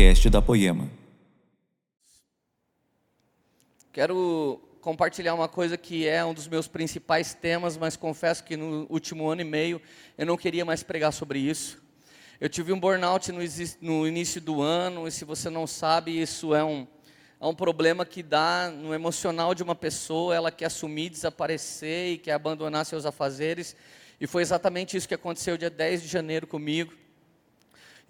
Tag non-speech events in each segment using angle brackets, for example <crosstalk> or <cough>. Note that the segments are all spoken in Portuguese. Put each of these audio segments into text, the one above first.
podcast da Poema. Quero compartilhar uma coisa que é um dos meus principais temas, mas confesso que no último ano e meio eu não queria mais pregar sobre isso. Eu tive um burnout no, no início do ano, e se você não sabe, isso é um, é um problema que dá no emocional de uma pessoa, ela quer assumir, desaparecer e quer abandonar seus afazeres. E foi exatamente isso que aconteceu dia 10 de janeiro comigo.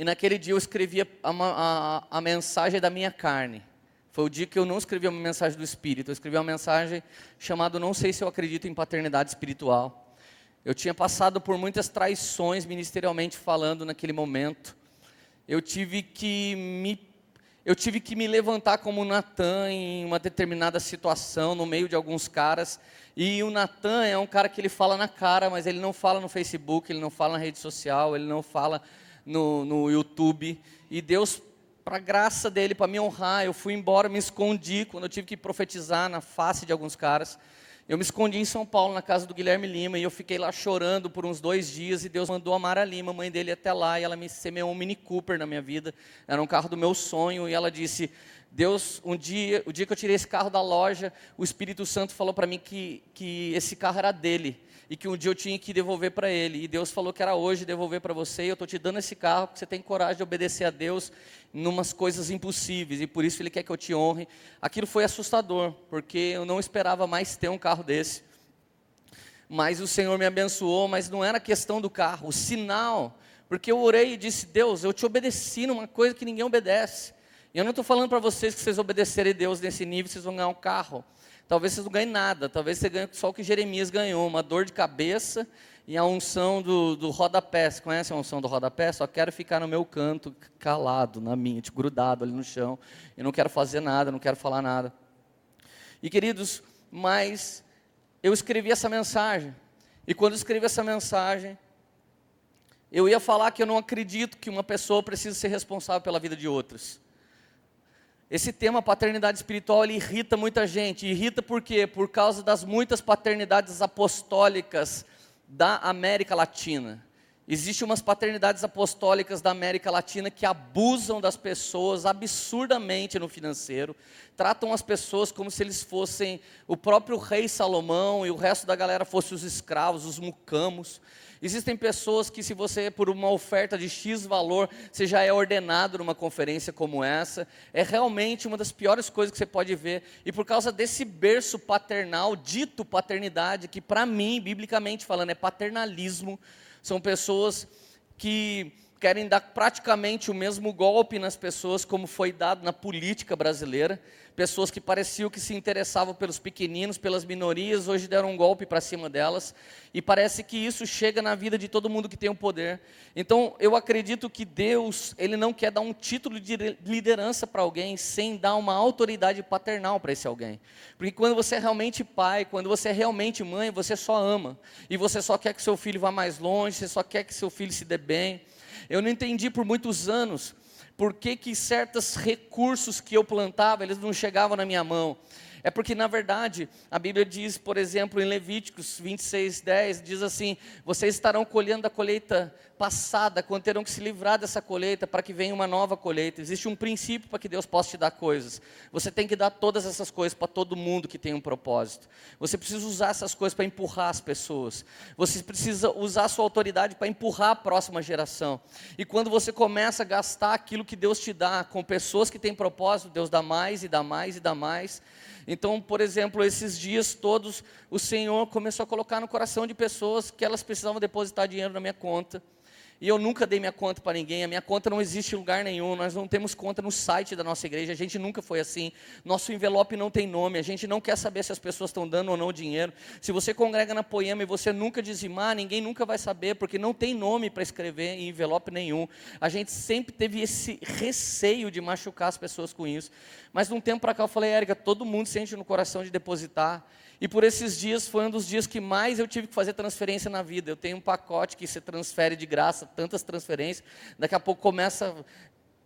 E naquele dia eu escrevi a, a, a mensagem da minha carne. Foi o dia que eu não escrevi uma mensagem do Espírito, eu escrevi uma mensagem chamada Não sei se eu acredito em paternidade espiritual. Eu tinha passado por muitas traições ministerialmente falando naquele momento. Eu tive que me eu tive que me levantar como Natan em uma determinada situação, no meio de alguns caras. E o Natan é um cara que ele fala na cara, mas ele não fala no Facebook, ele não fala na rede social, ele não fala no, no YouTube. E Deus, para graça dele, para me honrar, eu fui embora, me escondi quando eu tive que profetizar na face de alguns caras. Eu me escondi em São Paulo, na casa do Guilherme Lima, e eu fiquei lá chorando por uns dois dias, e Deus mandou a Mara Lima, mãe dele, até lá, e ela me semeou um Mini Cooper na minha vida, era um carro do meu sonho, e ela disse, Deus, um dia, o dia que eu tirei esse carro da loja, o Espírito Santo falou para mim que, que esse carro era dele, e que um dia eu tinha que devolver para ele. E Deus falou que era hoje devolver para você, e eu estou te dando esse carro porque você tem coragem de obedecer a Deus em umas coisas impossíveis, e por isso Ele quer que eu te honre. Aquilo foi assustador, porque eu não esperava mais ter um carro desse. Mas o Senhor me abençoou, mas não era questão do carro, o sinal, porque eu orei e disse: Deus, eu te obedeci numa coisa que ninguém obedece. E eu não estou falando para vocês que vocês obedecerem a Deus nesse nível, vocês vão ganhar um carro. Talvez você não ganhe nada, talvez você ganhe só o que Jeremias ganhou, uma dor de cabeça e a unção do, do rodapé. Você conhece a unção do rodapé? Só quero ficar no meu canto, calado, na minha, tipo, grudado ali no chão. Eu não quero fazer nada, não quero falar nada. E queridos, mas eu escrevi essa mensagem. E quando eu escrevi essa mensagem, eu ia falar que eu não acredito que uma pessoa precisa ser responsável pela vida de outras. Esse tema paternidade espiritual ele irrita muita gente. Irrita por quê? Por causa das muitas paternidades apostólicas da América Latina. Existem umas paternidades apostólicas da América Latina que abusam das pessoas absurdamente no financeiro, tratam as pessoas como se eles fossem o próprio rei Salomão e o resto da galera fosse os escravos, os mucamos. Existem pessoas que, se você, por uma oferta de X valor, você já é ordenado numa conferência como essa, é realmente uma das piores coisas que você pode ver. E por causa desse berço paternal, dito paternidade, que para mim, biblicamente falando, é paternalismo, são pessoas que querem dar praticamente o mesmo golpe nas pessoas como foi dado na política brasileira pessoas que pareciam que se interessavam pelos pequeninos, pelas minorias, hoje deram um golpe para cima delas, e parece que isso chega na vida de todo mundo que tem o poder. Então, eu acredito que Deus, Ele não quer dar um título de liderança para alguém sem dar uma autoridade paternal para esse alguém. Porque quando você é realmente pai, quando você é realmente mãe, você só ama, e você só quer que seu filho vá mais longe, você só quer que seu filho se dê bem. Eu não entendi por muitos anos por que, que certos recursos que eu plantava, eles não chegavam na minha mão. É porque, na verdade, a Bíblia diz, por exemplo, em Levíticos 26, 10, diz assim: Vocês estarão colhendo a colheita passada, quando terão que se livrar dessa colheita, para que venha uma nova colheita. Existe um princípio para que Deus possa te dar coisas. Você tem que dar todas essas coisas para todo mundo que tem um propósito. Você precisa usar essas coisas para empurrar as pessoas. Você precisa usar a sua autoridade para empurrar a próxima geração. E quando você começa a gastar aquilo que Deus te dá com pessoas que têm propósito, Deus dá mais e dá mais e dá mais. Então, por exemplo, esses dias todos, o Senhor começou a colocar no coração de pessoas que elas precisavam depositar dinheiro na minha conta. E eu nunca dei minha conta para ninguém, a minha conta não existe em lugar nenhum, nós não temos conta no site da nossa igreja, a gente nunca foi assim. Nosso envelope não tem nome, a gente não quer saber se as pessoas estão dando ou não dinheiro. Se você congrega na Poema e você nunca dizimar, ninguém nunca vai saber, porque não tem nome para escrever em envelope nenhum. A gente sempre teve esse receio de machucar as pessoas com isso. Mas de um tempo para cá eu falei, Érica, todo mundo sente no coração de depositar. E por esses dias foi um dos dias que mais eu tive que fazer transferência na vida. Eu tenho um pacote que se transfere de graça, tantas transferências. Daqui a pouco começa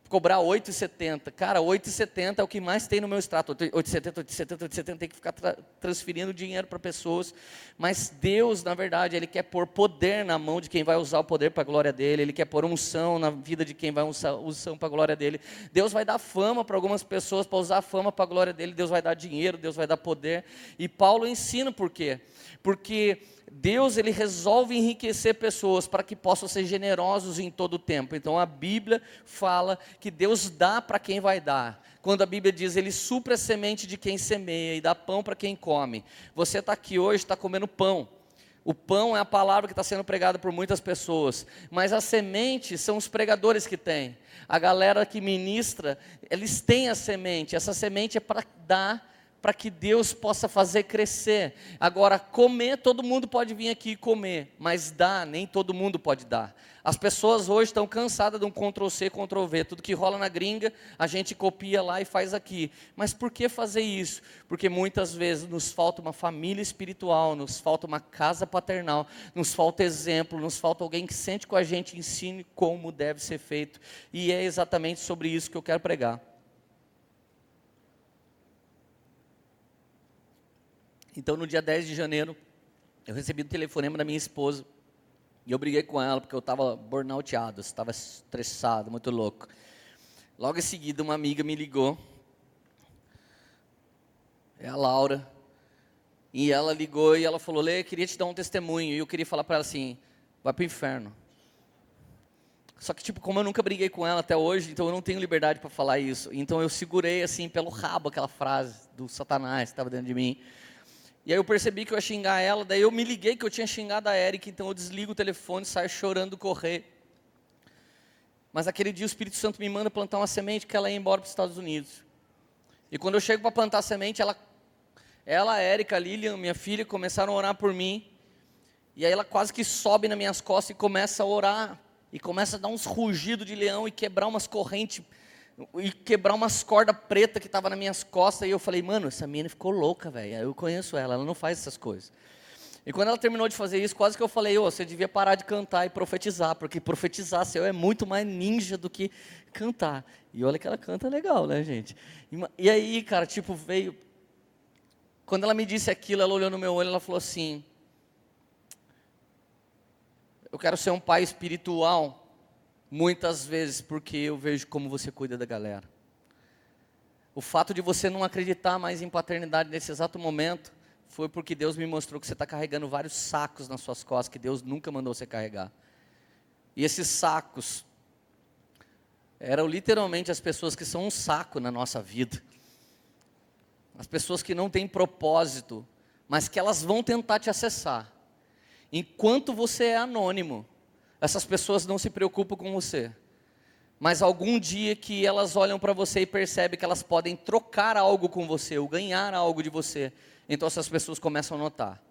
cobrar 8,70. Cara, 8,70 é o que mais tem no meu extrato. 8,70, 8,70, 8,70, tem que ficar tra transferindo dinheiro para pessoas. Mas Deus, na verdade, Ele quer pôr poder na mão de quem vai usar o poder para a glória dele. Ele quer pôr unção na vida de quem vai usar unção para a glória dele. Deus vai dar fama para algumas pessoas, para usar a fama para a glória dele. Deus vai dar dinheiro, Deus vai dar poder. E Paulo ensina por quê? Porque Deus ele resolve enriquecer pessoas para que possam ser generosos em todo o tempo. Então a Bíblia fala que Deus dá para quem vai dar. Quando a Bíblia diz ele supra a semente de quem semeia e dá pão para quem come. Você está aqui hoje, está comendo pão. O pão é a palavra que está sendo pregada por muitas pessoas, mas a semente são os pregadores que têm. A galera que ministra, eles têm a semente. Essa semente é para dar para que Deus possa fazer crescer. Agora, comer, todo mundo pode vir aqui comer, mas dar, nem todo mundo pode dar. As pessoas hoje estão cansadas de um Ctrl-C, Ctrl-V. Tudo que rola na gringa, a gente copia lá e faz aqui. Mas por que fazer isso? Porque muitas vezes nos falta uma família espiritual, nos falta uma casa paternal, nos falta exemplo, nos falta alguém que sente com a gente, ensine como deve ser feito. E é exatamente sobre isso que eu quero pregar. Então, no dia 10 de janeiro, eu recebi um telefonema da minha esposa. E eu briguei com ela porque eu estava burnouteado, estava estressado, muito louco. Logo em seguida, uma amiga me ligou. É a Laura. E ela ligou e ela falou: Lê, queria te dar um testemunho. E eu queria falar para ela assim: vai para o inferno. Só que, tipo, como eu nunca briguei com ela até hoje, então eu não tenho liberdade para falar isso. Então eu segurei, assim, pelo rabo aquela frase do Satanás que estava dentro de mim. E aí eu percebi que eu ia xingar ela, daí eu me liguei que eu tinha xingado a Erika, então eu desligo o telefone, saio chorando correr. Mas aquele dia o Espírito Santo me manda plantar uma semente que ela ia embora para os Estados Unidos. E quando eu chego para plantar a semente, ela, ela, a Erika, a Lilian, minha filha, começaram a orar por mim. E aí ela quase que sobe nas minhas costas e começa a orar. E começa a dar uns rugidos de leão e quebrar umas correntes e quebrar umas cordas pretas que estavam nas minhas costas. E eu falei, mano, essa menina ficou louca, velho. Eu conheço ela, ela não faz essas coisas. E quando ela terminou de fazer isso, quase que eu falei, oh, você devia parar de cantar e profetizar, porque profetizar seu é muito mais ninja do que cantar. E olha que ela canta legal, né, gente? E, e aí, cara, tipo, veio. Quando ela me disse aquilo, ela olhou no meu olho e ela falou assim: Eu quero ser um pai espiritual Muitas vezes porque eu vejo como você cuida da galera. O fato de você não acreditar mais em paternidade nesse exato momento foi porque Deus me mostrou que você está carregando vários sacos nas suas costas que Deus nunca mandou você carregar. E esses sacos eram literalmente as pessoas que são um saco na nossa vida. As pessoas que não têm propósito, mas que elas vão tentar te acessar. Enquanto você é anônimo, essas pessoas não se preocupam com você. Mas algum dia que elas olham para você e percebem que elas podem trocar algo com você, ou ganhar algo de você, então essas pessoas começam a notar.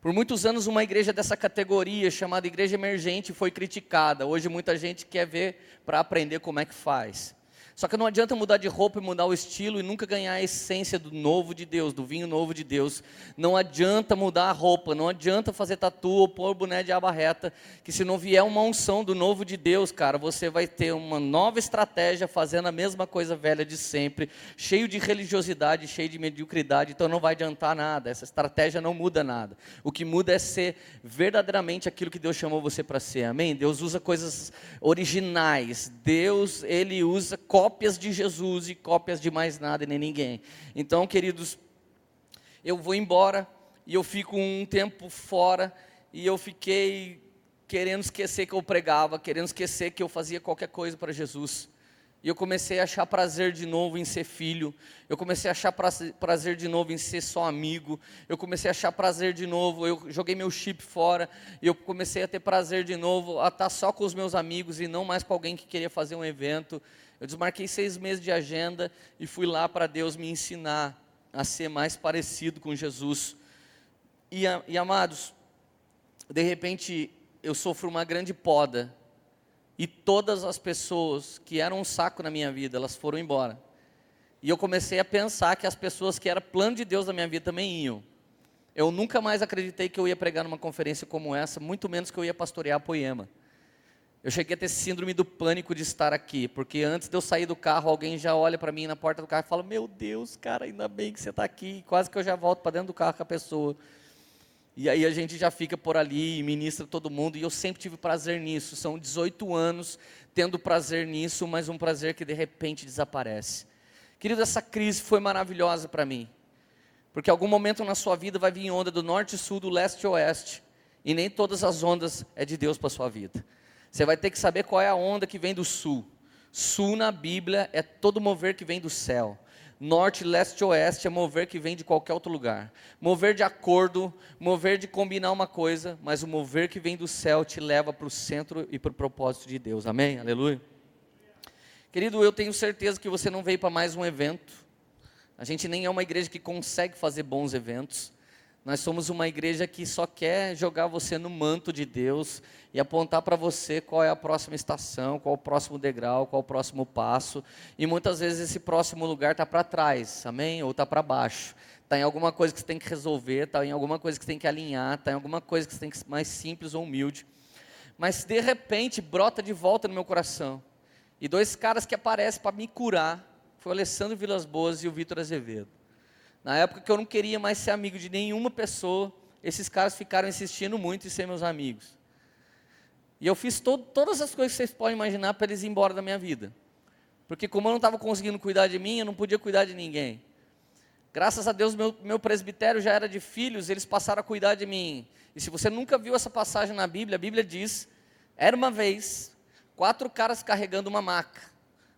Por muitos anos, uma igreja dessa categoria, chamada igreja emergente, foi criticada. Hoje, muita gente quer ver para aprender como é que faz. Só que não adianta mudar de roupa e mudar o estilo e nunca ganhar a essência do novo de Deus, do vinho novo de Deus. Não adianta mudar a roupa, não adianta fazer tatu ou pôr boné de aba reta, que se não vier uma unção do novo de Deus, cara, você vai ter uma nova estratégia fazendo a mesma coisa velha de sempre, cheio de religiosidade, cheio de mediocridade, então não vai adiantar nada. Essa estratégia não muda nada. O que muda é ser verdadeiramente aquilo que Deus chamou você para ser. Amém? Deus usa coisas originais. Deus, ele usa cópias de Jesus e cópias de mais nada e nem ninguém. Então, queridos, eu vou embora e eu fico um tempo fora e eu fiquei querendo esquecer que eu pregava, querendo esquecer que eu fazia qualquer coisa para Jesus. E eu comecei a achar prazer de novo em ser filho. Eu comecei a achar prazer de novo em ser só amigo. Eu comecei a achar prazer de novo. Eu joguei meu chip fora. E eu comecei a ter prazer de novo a estar só com os meus amigos e não mais com alguém que queria fazer um evento. Eu desmarquei seis meses de agenda e fui lá para Deus me ensinar a ser mais parecido com Jesus. E, e amados, de repente eu sofro uma grande poda e todas as pessoas que eram um saco na minha vida, elas foram embora. E eu comecei a pensar que as pessoas que eram plano de Deus na minha vida também iam. Eu nunca mais acreditei que eu ia pregar numa conferência como essa, muito menos que eu ia pastorear a Poema. Eu cheguei a ter síndrome do pânico de estar aqui, porque antes de eu sair do carro, alguém já olha para mim na porta do carro e fala: Meu Deus, cara, ainda bem que você está aqui. Quase que eu já volto para dentro do carro com a pessoa. E aí a gente já fica por ali e ministra todo mundo. E eu sempre tive prazer nisso. São 18 anos tendo prazer nisso, mas um prazer que de repente desaparece. Querido, essa crise foi maravilhosa para mim. Porque algum momento na sua vida vai vir onda do norte, sul, do leste e oeste. E nem todas as ondas é de Deus para sua vida. Você vai ter que saber qual é a onda que vem do sul. Sul na Bíblia é todo mover que vem do céu. Norte, leste, oeste é mover que vem de qualquer outro lugar. Mover de acordo, mover de combinar uma coisa, mas o mover que vem do céu te leva para o centro e para o propósito de Deus. Amém? Aleluia. Querido, eu tenho certeza que você não veio para mais um evento. A gente nem é uma igreja que consegue fazer bons eventos. Nós somos uma igreja que só quer jogar você no manto de Deus e apontar para você qual é a próxima estação, qual o próximo degrau, qual o próximo passo. E muitas vezes esse próximo lugar está para trás, amém? Ou está para baixo. Está em alguma coisa que você tem que resolver, está em alguma coisa que você tem que alinhar, está em alguma coisa que você tem que ser mais simples ou humilde. Mas de repente brota de volta no meu coração. E dois caras que aparecem para me curar foi o Alessandro Vilas Boas e o Vitor Azevedo. Na época que eu não queria mais ser amigo de nenhuma pessoa, esses caras ficaram insistindo muito em ser meus amigos. E eu fiz to todas as coisas que vocês podem imaginar para eles ir embora da minha vida. Porque como eu não estava conseguindo cuidar de mim, eu não podia cuidar de ninguém. Graças a Deus, meu, meu presbitério já era de filhos, eles passaram a cuidar de mim. E se você nunca viu essa passagem na Bíblia, a Bíblia diz: era uma vez quatro caras carregando uma maca.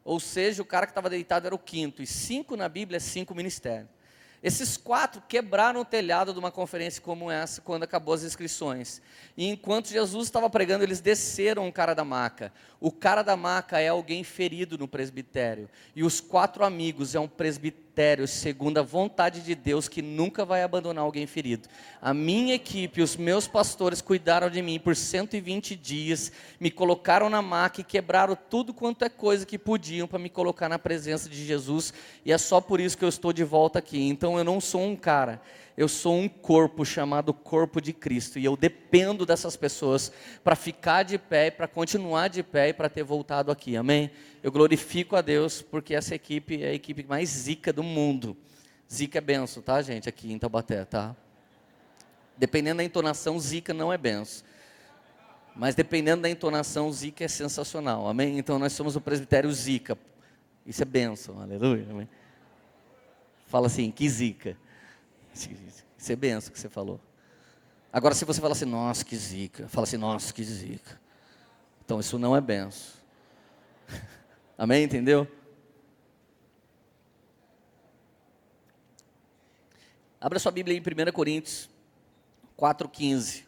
Ou seja, o cara que estava deitado era o quinto. E cinco na Bíblia é cinco ministérios. Esses quatro quebraram o telhado de uma conferência como essa quando acabou as inscrições. E enquanto Jesus estava pregando, eles desceram o cara da maca. O cara da maca é alguém ferido no presbitério. E os quatro amigos é um presbitério segundo a vontade de Deus que nunca vai abandonar alguém ferido. A minha equipe, os meus pastores cuidaram de mim por 120 dias, me colocaram na maca e quebraram tudo quanto é coisa que podiam para me colocar na presença de Jesus. E é só por isso que eu estou de volta aqui. Então eu não sou um cara eu sou um corpo chamado corpo de Cristo e eu dependo dessas pessoas para ficar de pé para continuar de pé e para ter voltado aqui, amém? Eu glorifico a Deus porque essa equipe é a equipe mais zica do mundo. Zica é benção, tá, gente? Aqui em Taubaté, tá? Dependendo da entonação, zica não é benção. Mas dependendo da entonação, zica é sensacional, amém? Então nós somos o presbitério zica. Isso é benção, aleluia, amém? Fala assim, que zica. Isso é benção que você falou. Agora, se você fala assim, nossa, que zica. Fala assim, nossa, que zica. Então, isso não é benção. <laughs> Amém? Entendeu? Abra sua Bíblia em 1 Coríntios 4,15.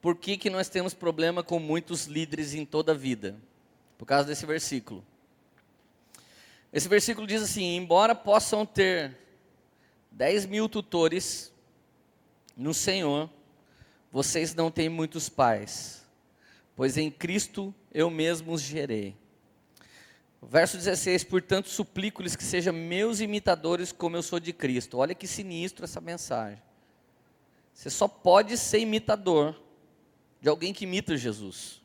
Por que, que nós temos problema com muitos líderes em toda a vida? Por causa desse versículo. Esse versículo diz assim: embora possam ter 10 mil tutores no Senhor, vocês não têm muitos pais, pois em Cristo eu mesmo os gerei. Verso 16: Portanto, suplico-lhes que sejam meus imitadores, como eu sou de Cristo. Olha que sinistro essa mensagem. Você só pode ser imitador de alguém que imita Jesus.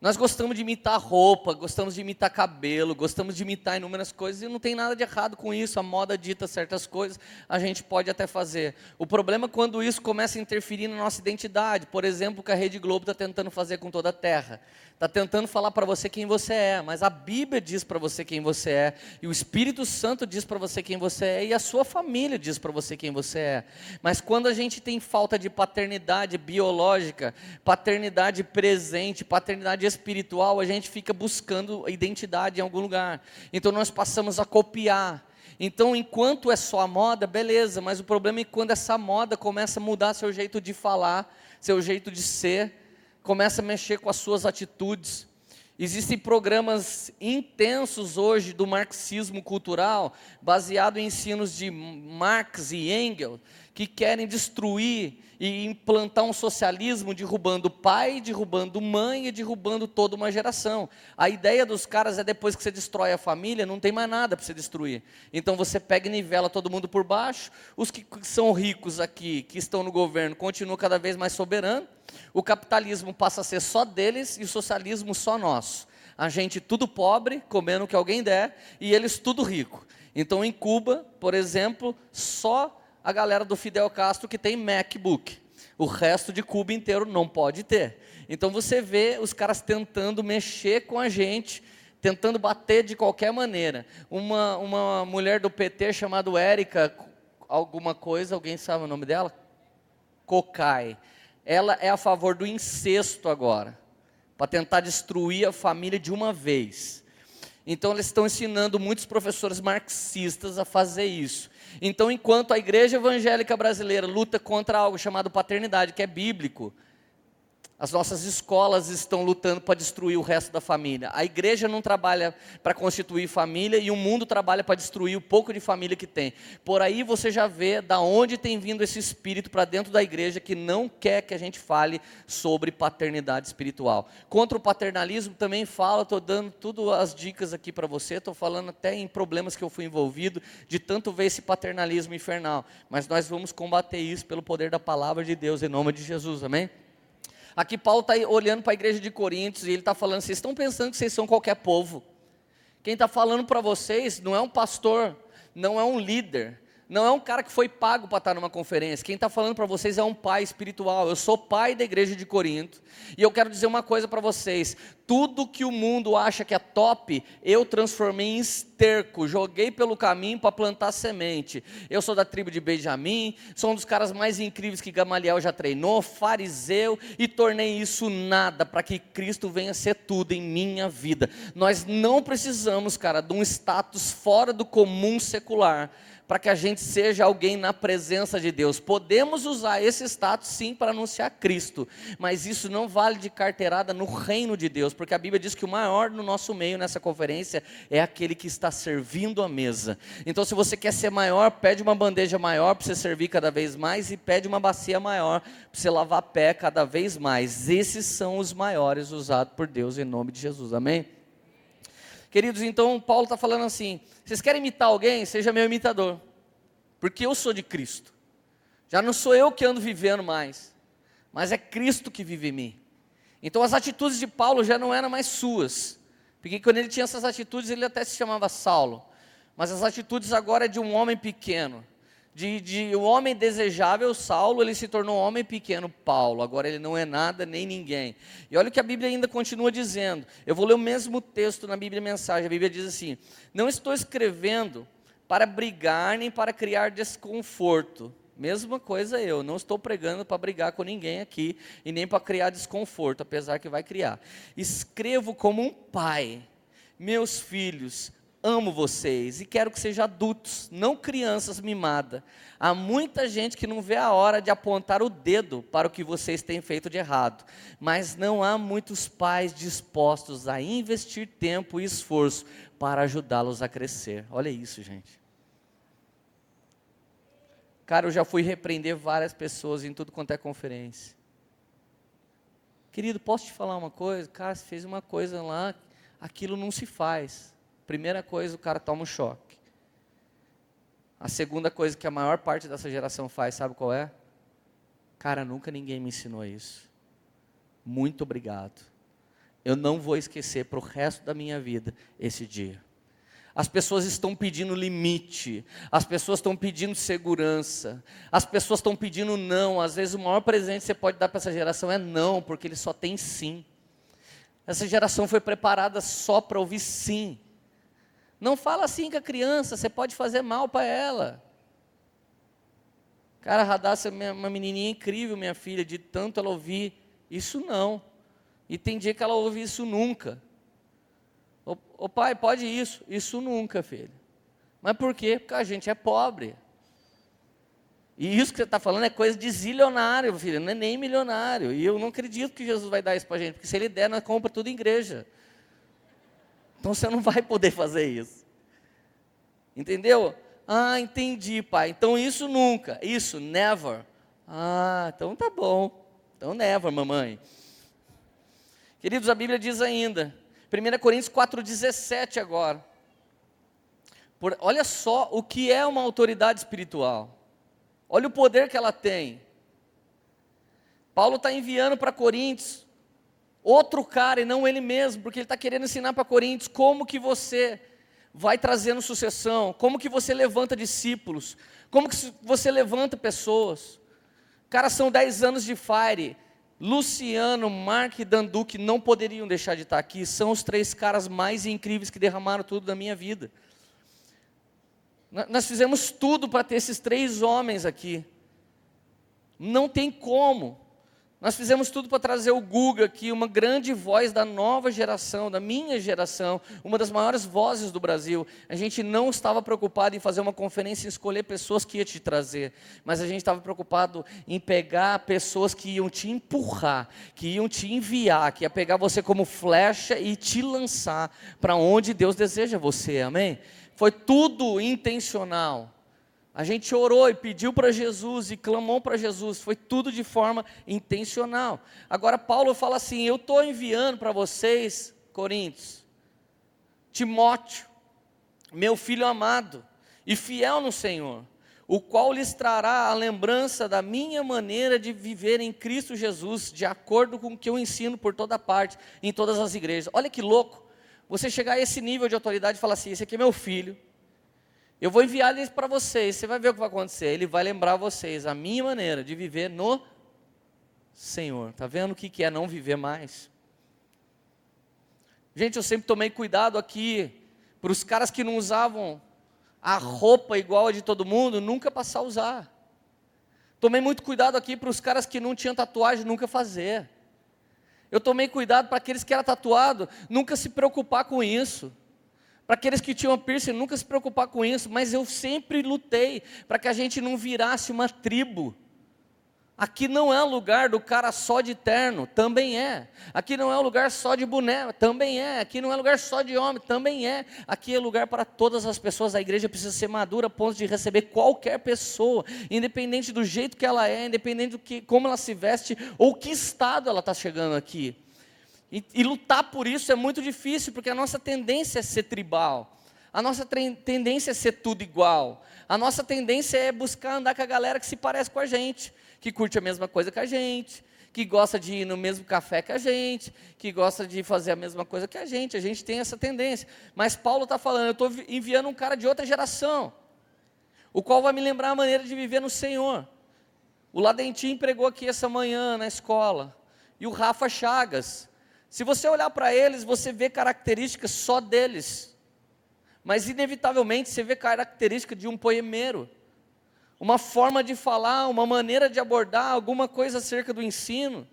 Nós gostamos de imitar roupa, gostamos de imitar cabelo, gostamos de imitar inúmeras coisas e não tem nada de errado com isso. A moda dita certas coisas, a gente pode até fazer. O problema é quando isso começa a interferir na nossa identidade. Por exemplo, o que a Rede Globo está tentando fazer com toda a terra está tentando falar para você quem você é, mas a Bíblia diz para você quem você é, e o Espírito Santo diz para você quem você é, e a sua família diz para você quem você é. Mas quando a gente tem falta de paternidade biológica, paternidade presente, paternidade espiritual, a gente fica buscando identidade em algum lugar. Então nós passamos a copiar. Então, enquanto é só a moda, beleza, mas o problema é quando essa moda começa a mudar seu jeito de falar, seu jeito de ser, começa a mexer com as suas atitudes. Existem programas intensos hoje do marxismo cultural, baseado em ensinos de Marx e Engels, que querem destruir e implantar um socialismo derrubando pai, derrubando mãe e derrubando toda uma geração. A ideia dos caras é depois que você destrói a família, não tem mais nada para você destruir. Então você pega e nivela todo mundo por baixo, os que são ricos aqui, que estão no governo, continuam cada vez mais soberanos, o capitalismo passa a ser só deles e o socialismo só nosso. A gente tudo pobre, comendo o que alguém der, e eles tudo rico. Então em Cuba, por exemplo, só a galera do Fidel Castro que tem MacBook. O resto de Cuba inteiro não pode ter. Então você vê os caras tentando mexer com a gente, tentando bater de qualquer maneira. Uma, uma mulher do PT chamada Érica, alguma coisa, alguém sabe o nome dela? Cocai. Ela é a favor do incesto agora, para tentar destruir a família de uma vez. Então eles estão ensinando muitos professores marxistas a fazer isso. Então, enquanto a igreja evangélica brasileira luta contra algo chamado paternidade, que é bíblico, as nossas escolas estão lutando para destruir o resto da família. A igreja não trabalha para constituir família e o mundo trabalha para destruir o pouco de família que tem. Por aí você já vê da onde tem vindo esse espírito para dentro da igreja que não quer que a gente fale sobre paternidade espiritual. Contra o paternalismo também falo, estou dando tudo as dicas aqui para você, estou falando até em problemas que eu fui envolvido de tanto ver esse paternalismo infernal. Mas nós vamos combater isso pelo poder da palavra de Deus em nome de Jesus, amém? Aqui Paulo está olhando para a igreja de Coríntios e ele está falando: vocês estão pensando que vocês são qualquer povo. Quem está falando para vocês não é um pastor, não é um líder, não é um cara que foi pago para estar numa conferência. Quem está falando para vocês é um pai espiritual. Eu sou pai da igreja de Corinto. E eu quero dizer uma coisa para vocês: tudo que o mundo acha que é top, eu transformei em esterco, joguei pelo caminho para plantar semente. Eu sou da tribo de Benjamim, sou um dos caras mais incríveis que Gamaliel já treinou, fariseu, e tornei isso nada para que Cristo venha ser tudo em minha vida. Nós não precisamos, cara, de um status fora do comum secular para que a gente seja alguém na presença de Deus. Podemos usar esse status sim para anunciar Cristo, mas isso não vale de carteirada no reino de Deus, porque a Bíblia diz que o maior no nosso meio nessa conferência é aquele que está servindo a mesa. Então, se você quer ser maior, pede uma bandeja maior para você servir cada vez mais e pede uma bacia maior para você lavar pé cada vez mais. Esses são os maiores usados por Deus em nome de Jesus. Amém? Queridos, então Paulo está falando assim: vocês querem imitar alguém? Seja meu imitador, porque eu sou de Cristo. Já não sou eu que ando vivendo mais, mas é Cristo que vive em mim. Então as atitudes de Paulo já não eram mais suas, porque quando ele tinha essas atitudes ele até se chamava Saulo, mas as atitudes agora é de um homem pequeno de, de um homem desejável, Saulo, ele se tornou um homem pequeno, Paulo. Agora ele não é nada nem ninguém. E olha o que a Bíblia ainda continua dizendo. Eu vou ler o mesmo texto na Bíblia Mensagem. A Bíblia diz assim: Não estou escrevendo para brigar nem para criar desconforto. Mesma coisa eu, não estou pregando para brigar com ninguém aqui e nem para criar desconforto, apesar que vai criar. Escrevo como um pai. Meus filhos, amo vocês e quero que sejam adultos, não crianças mimadas. Há muita gente que não vê a hora de apontar o dedo para o que vocês têm feito de errado, mas não há muitos pais dispostos a investir tempo e esforço para ajudá-los a crescer. Olha isso, gente. Cara, eu já fui repreender várias pessoas em tudo quanto é conferência. Querido, posso te falar uma coisa? Cara, você fez uma coisa lá, aquilo não se faz. Primeira coisa, o cara toma um choque. A segunda coisa que a maior parte dessa geração faz, sabe qual é? Cara, nunca ninguém me ensinou isso. Muito obrigado. Eu não vou esquecer para o resto da minha vida esse dia. As pessoas estão pedindo limite, as pessoas estão pedindo segurança, as pessoas estão pedindo não. Às vezes o maior presente que você pode dar para essa geração é não, porque ele só tem sim. Essa geração foi preparada só para ouvir sim. Não fala assim com a criança, você pode fazer mal para ela. Cara, Radassa é uma menininha incrível, minha filha, de tanto ela ouvir. Isso não. E tem dia que ela ouve isso nunca. Ô, pai, pode isso? Isso nunca, filho. Mas por quê? Porque a gente é pobre. E isso que você está falando é coisa de zilionário, filho, não é nem milionário. E eu não acredito que Jesus vai dar isso para a gente, porque se ele der, nós compra tudo em igreja. Então você não vai poder fazer isso. Entendeu? Ah, entendi, pai. Então isso nunca. Isso, never. Ah, então tá bom. Então never, mamãe. Queridos, a Bíblia diz ainda, 1 Coríntios 4,17 agora. Por, olha só o que é uma autoridade espiritual. Olha o poder que ela tem. Paulo está enviando para Coríntios outro cara e não ele mesmo, porque ele está querendo ensinar para Coríntios como que você vai trazendo sucessão, como que você levanta discípulos, como que você levanta pessoas. Cara, são 10 anos de Fire. Luciano, Mark e Danduque não poderiam deixar de estar aqui. São os três caras mais incríveis que derramaram tudo da minha vida. Nós fizemos tudo para ter esses três homens aqui. Não tem como. Nós fizemos tudo para trazer o Guga aqui, uma grande voz da nova geração, da minha geração, uma das maiores vozes do Brasil. A gente não estava preocupado em fazer uma conferência e escolher pessoas que ia te trazer, mas a gente estava preocupado em pegar pessoas que iam te empurrar, que iam te enviar, que ia pegar você como flecha e te lançar para onde Deus deseja você, amém? Foi tudo intencional. A gente orou e pediu para Jesus e clamou para Jesus, foi tudo de forma intencional. Agora, Paulo fala assim: Eu estou enviando para vocês, Coríntios, Timóteo, meu filho amado e fiel no Senhor, o qual lhes trará a lembrança da minha maneira de viver em Cristo Jesus, de acordo com o que eu ensino por toda parte, em todas as igrejas. Olha que louco, você chegar a esse nível de autoridade e falar assim: Esse aqui é meu filho eu vou enviar ele para vocês, você vai ver o que vai acontecer. Ele vai lembrar vocês a minha maneira de viver no Senhor. Está vendo o que é não viver mais? Gente, eu sempre tomei cuidado aqui para os caras que não usavam a roupa igual a de todo mundo, nunca passar a usar. Tomei muito cuidado aqui para os caras que não tinham tatuagem, nunca fazer. Eu tomei cuidado para aqueles que eram tatuado, nunca se preocupar com isso. Para aqueles que tinham piercing, nunca se preocupar com isso, mas eu sempre lutei para que a gente não virasse uma tribo. Aqui não é lugar do cara só de terno, também é. Aqui não é lugar só de boné, também é. Aqui não é lugar só de homem, também é. Aqui é lugar para todas as pessoas. A igreja precisa ser madura a ponto de receber qualquer pessoa, independente do jeito que ela é, independente do que, como ela se veste ou que estado ela está chegando aqui. E, e, lutar por isso é muito difícil, porque a nossa tendência é ser tribal. A nossa tendência é ser tudo igual. A nossa tendência é buscar andar com a galera que se parece com a gente, que curte a mesma coisa que a gente, que gosta de ir no mesmo café que a gente, que gosta de fazer a mesma coisa que a gente. A gente tem essa tendência. Mas Paulo está falando, eu estou enviando um cara de outra geração, o qual vai me lembrar a maneira de viver no Senhor. O Ladentim pregou aqui essa manhã na escola. E o Rafa Chagas, se você olhar para eles, você vê características só deles. Mas inevitavelmente você vê característica de um poemeiro. Uma forma de falar, uma maneira de abordar alguma coisa acerca do ensino.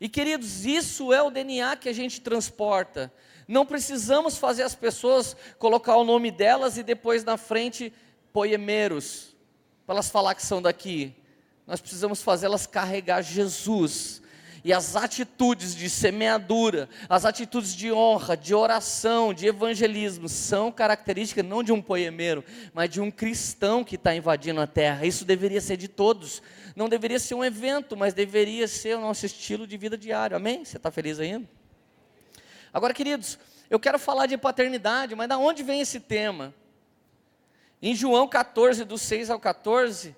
E queridos, isso é o DNA que a gente transporta. Não precisamos fazer as pessoas colocar o nome delas e depois na frente poemeiros, para elas falar que são daqui. Nós precisamos fazê-las carregar Jesus e as atitudes de semeadura, as atitudes de honra, de oração, de evangelismo, são características não de um poemeiro, mas de um cristão que está invadindo a terra. Isso deveria ser de todos. Não deveria ser um evento, mas deveria ser o nosso estilo de vida diário. Amém? Você está feliz ainda? Agora, queridos, eu quero falar de paternidade, mas da onde vem esse tema? Em João 14, do 6 ao 14,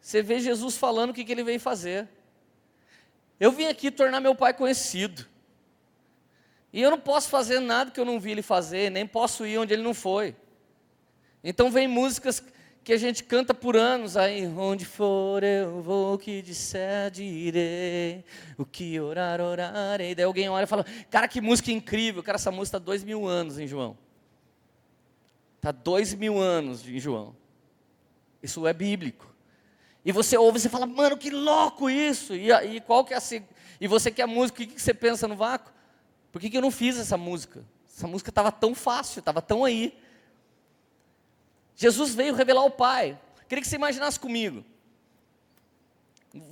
você vê Jesus falando o que, que ele veio fazer. Eu vim aqui tornar meu pai conhecido. E eu não posso fazer nada que eu não vi ele fazer, nem posso ir onde ele não foi. Então vem músicas que a gente canta por anos aí, onde for eu vou, o que disser direi, o que orar, orarei. Daí alguém olha e fala, cara, que música incrível, cara, essa música está dois mil anos em João. Está dois mil anos em João. Isso é bíblico. E você ouve e você fala, mano, que louco isso! E, e qual que é a. E você quer música, o que, você pensa no vácuo? Por que, que eu não fiz essa música? Essa música estava tão fácil, estava tão aí. Jesus veio revelar o Pai. Queria que você imaginasse comigo.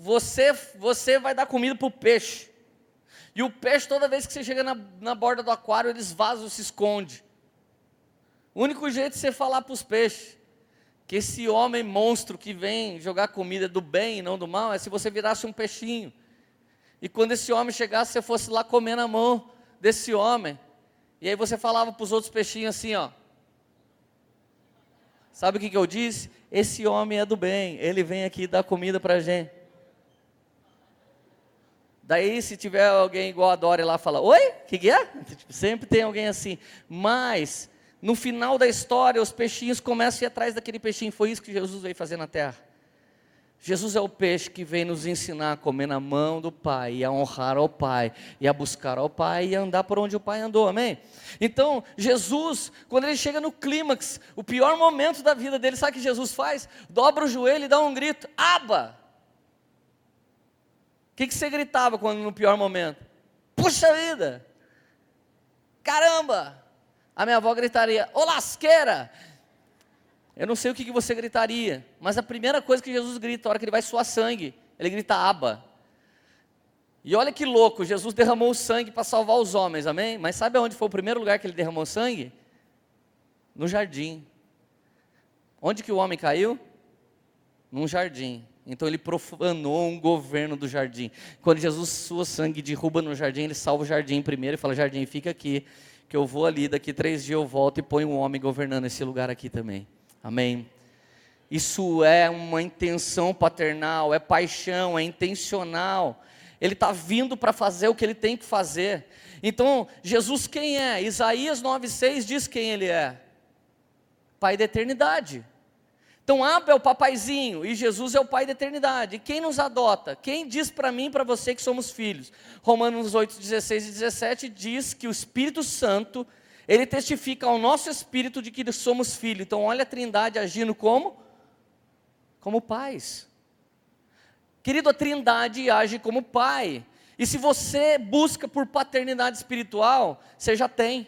Você, você vai dar comida para o peixe. E o peixe, toda vez que você chega na, na borda do aquário, eles vazam, se esconde. O único jeito de você falar para os peixes, que esse homem monstro que vem jogar comida do bem e não do mal é se você virasse um peixinho. E quando esse homem chegasse, você fosse lá comer na mão desse homem. E aí você falava para os outros peixinhos assim, ó. Sabe o que, que eu disse? Esse homem é do bem, ele vem aqui dar comida para a gente. Daí, se tiver alguém igual a Dori lá, fala: Oi? O que, que é? <laughs> Tipo, sempre tem alguém assim. Mas, no final da história, os peixinhos começam a ir atrás daquele peixinho. Foi isso que Jesus veio fazer na terra. Jesus é o peixe que vem nos ensinar a comer na mão do Pai, e a honrar ao Pai, e a buscar ao Pai, e a andar por onde o Pai andou, amém? Então, Jesus, quando ele chega no clímax, o pior momento da vida dele, sabe o que Jesus faz? Dobra o joelho e dá um grito: Aba! O que, que você gritava quando no pior momento? Puxa vida! Caramba! A minha avó gritaria: Ô lasqueira! Eu não sei o que, que você gritaria, mas a primeira coisa que Jesus grita, a hora que ele vai suar sangue, ele grita aba. E olha que louco, Jesus derramou o sangue para salvar os homens, amém? Mas sabe aonde foi o primeiro lugar que ele derramou sangue? No jardim. Onde que o homem caiu? Num jardim. Então ele profanou um governo do jardim. Quando Jesus sua sangue derruba no jardim, ele salva o jardim primeiro e fala: Jardim, fica aqui, que eu vou ali, daqui três dias eu volto e põe um homem governando esse lugar aqui também. Amém. Isso é uma intenção paternal, é paixão, é intencional. Ele está vindo para fazer o que ele tem que fazer. Então, Jesus quem é? Isaías 9,6 diz quem ele é: Pai da eternidade. Então, Abel é o papaizinho e Jesus é o Pai da eternidade. E quem nos adota? Quem diz para mim e para você que somos filhos? Romanos 8, 16 e 17 diz que o Espírito Santo ele testifica ao nosso espírito de que somos filhos. Então, olha a Trindade agindo como? Como pais. Querido, a Trindade age como pai. E se você busca por paternidade espiritual, você já tem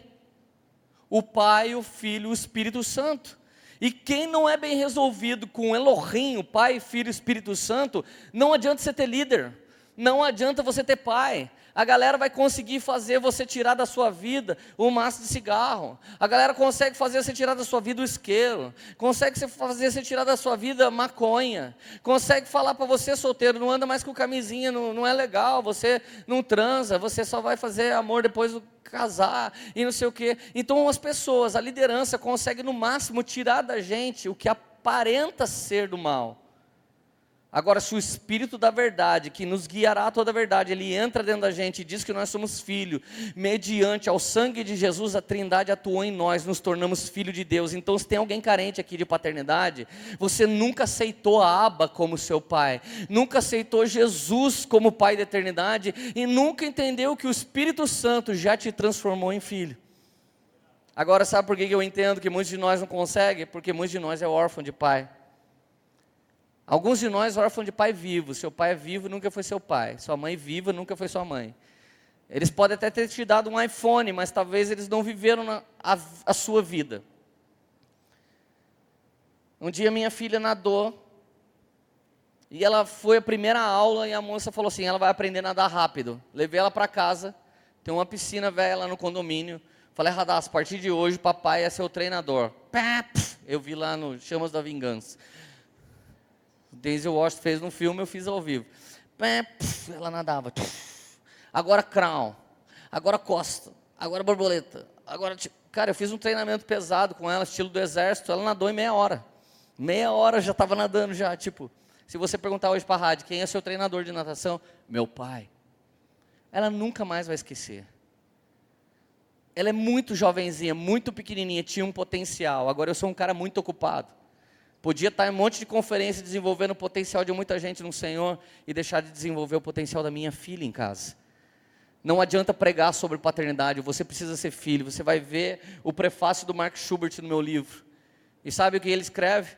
o Pai, o Filho, o Espírito Santo. E quem não é bem resolvido com Elohim, o Pai, Filho e Espírito Santo, não adianta você ter líder, não adianta você ter pai, a galera vai conseguir fazer você tirar da sua vida o maço de cigarro. A galera consegue fazer você tirar da sua vida o isqueiro. Consegue fazer você tirar da sua vida maconha. Consegue falar para você solteiro, não anda mais com camisinha, não, não é legal, você não transa, você só vai fazer amor depois do casar e não sei o quê. Então as pessoas, a liderança consegue no máximo tirar da gente o que aparenta ser do mal. Agora, se o Espírito da verdade, que nos guiará a toda a verdade, ele entra dentro da gente e diz que nós somos filhos, mediante ao sangue de Jesus, a Trindade atuou em nós, nos tornamos filhos de Deus. Então, se tem alguém carente aqui de paternidade, você nunca aceitou a Aba como seu pai, nunca aceitou Jesus como pai da eternidade e nunca entendeu que o Espírito Santo já te transformou em filho. Agora, sabe por que eu entendo que muitos de nós não conseguem? Porque muitos de nós é órfão de pai. Alguns de nós órfãos de pai vivo. Seu pai é vivo, nunca foi seu pai. Sua mãe viva, nunca foi sua mãe. Eles podem até ter te dado um iPhone, mas talvez eles não viveram na, a, a sua vida. Um dia minha filha nadou e ela foi a primeira aula e a moça falou assim: ela vai aprender a nadar rápido. Levei ela para casa, tem uma piscina velha lá no condomínio. Falei, Radassa, a partir de hoje papai é seu treinador. Eu vi lá no Chamas da Vingança. Denzel Washington fez no filme, eu fiz ao vivo. Ela nadava. Agora crown. Agora costa. Agora borboleta. Agora, tipo, cara, eu fiz um treinamento pesado com ela, estilo do exército. Ela nadou em meia hora. Meia hora já estava nadando já. Tipo, se você perguntar hoje para a rádio, quem é seu treinador de natação? Meu pai. Ela nunca mais vai esquecer. Ela é muito jovenzinha, muito pequenininha, tinha um potencial. Agora eu sou um cara muito ocupado. Podia estar em um monte de conferência desenvolvendo o potencial de muita gente no Senhor e deixar de desenvolver o potencial da minha filha em casa. Não adianta pregar sobre paternidade, você precisa ser filho. Você vai ver o prefácio do Mark Schubert no meu livro. E sabe o que ele escreve?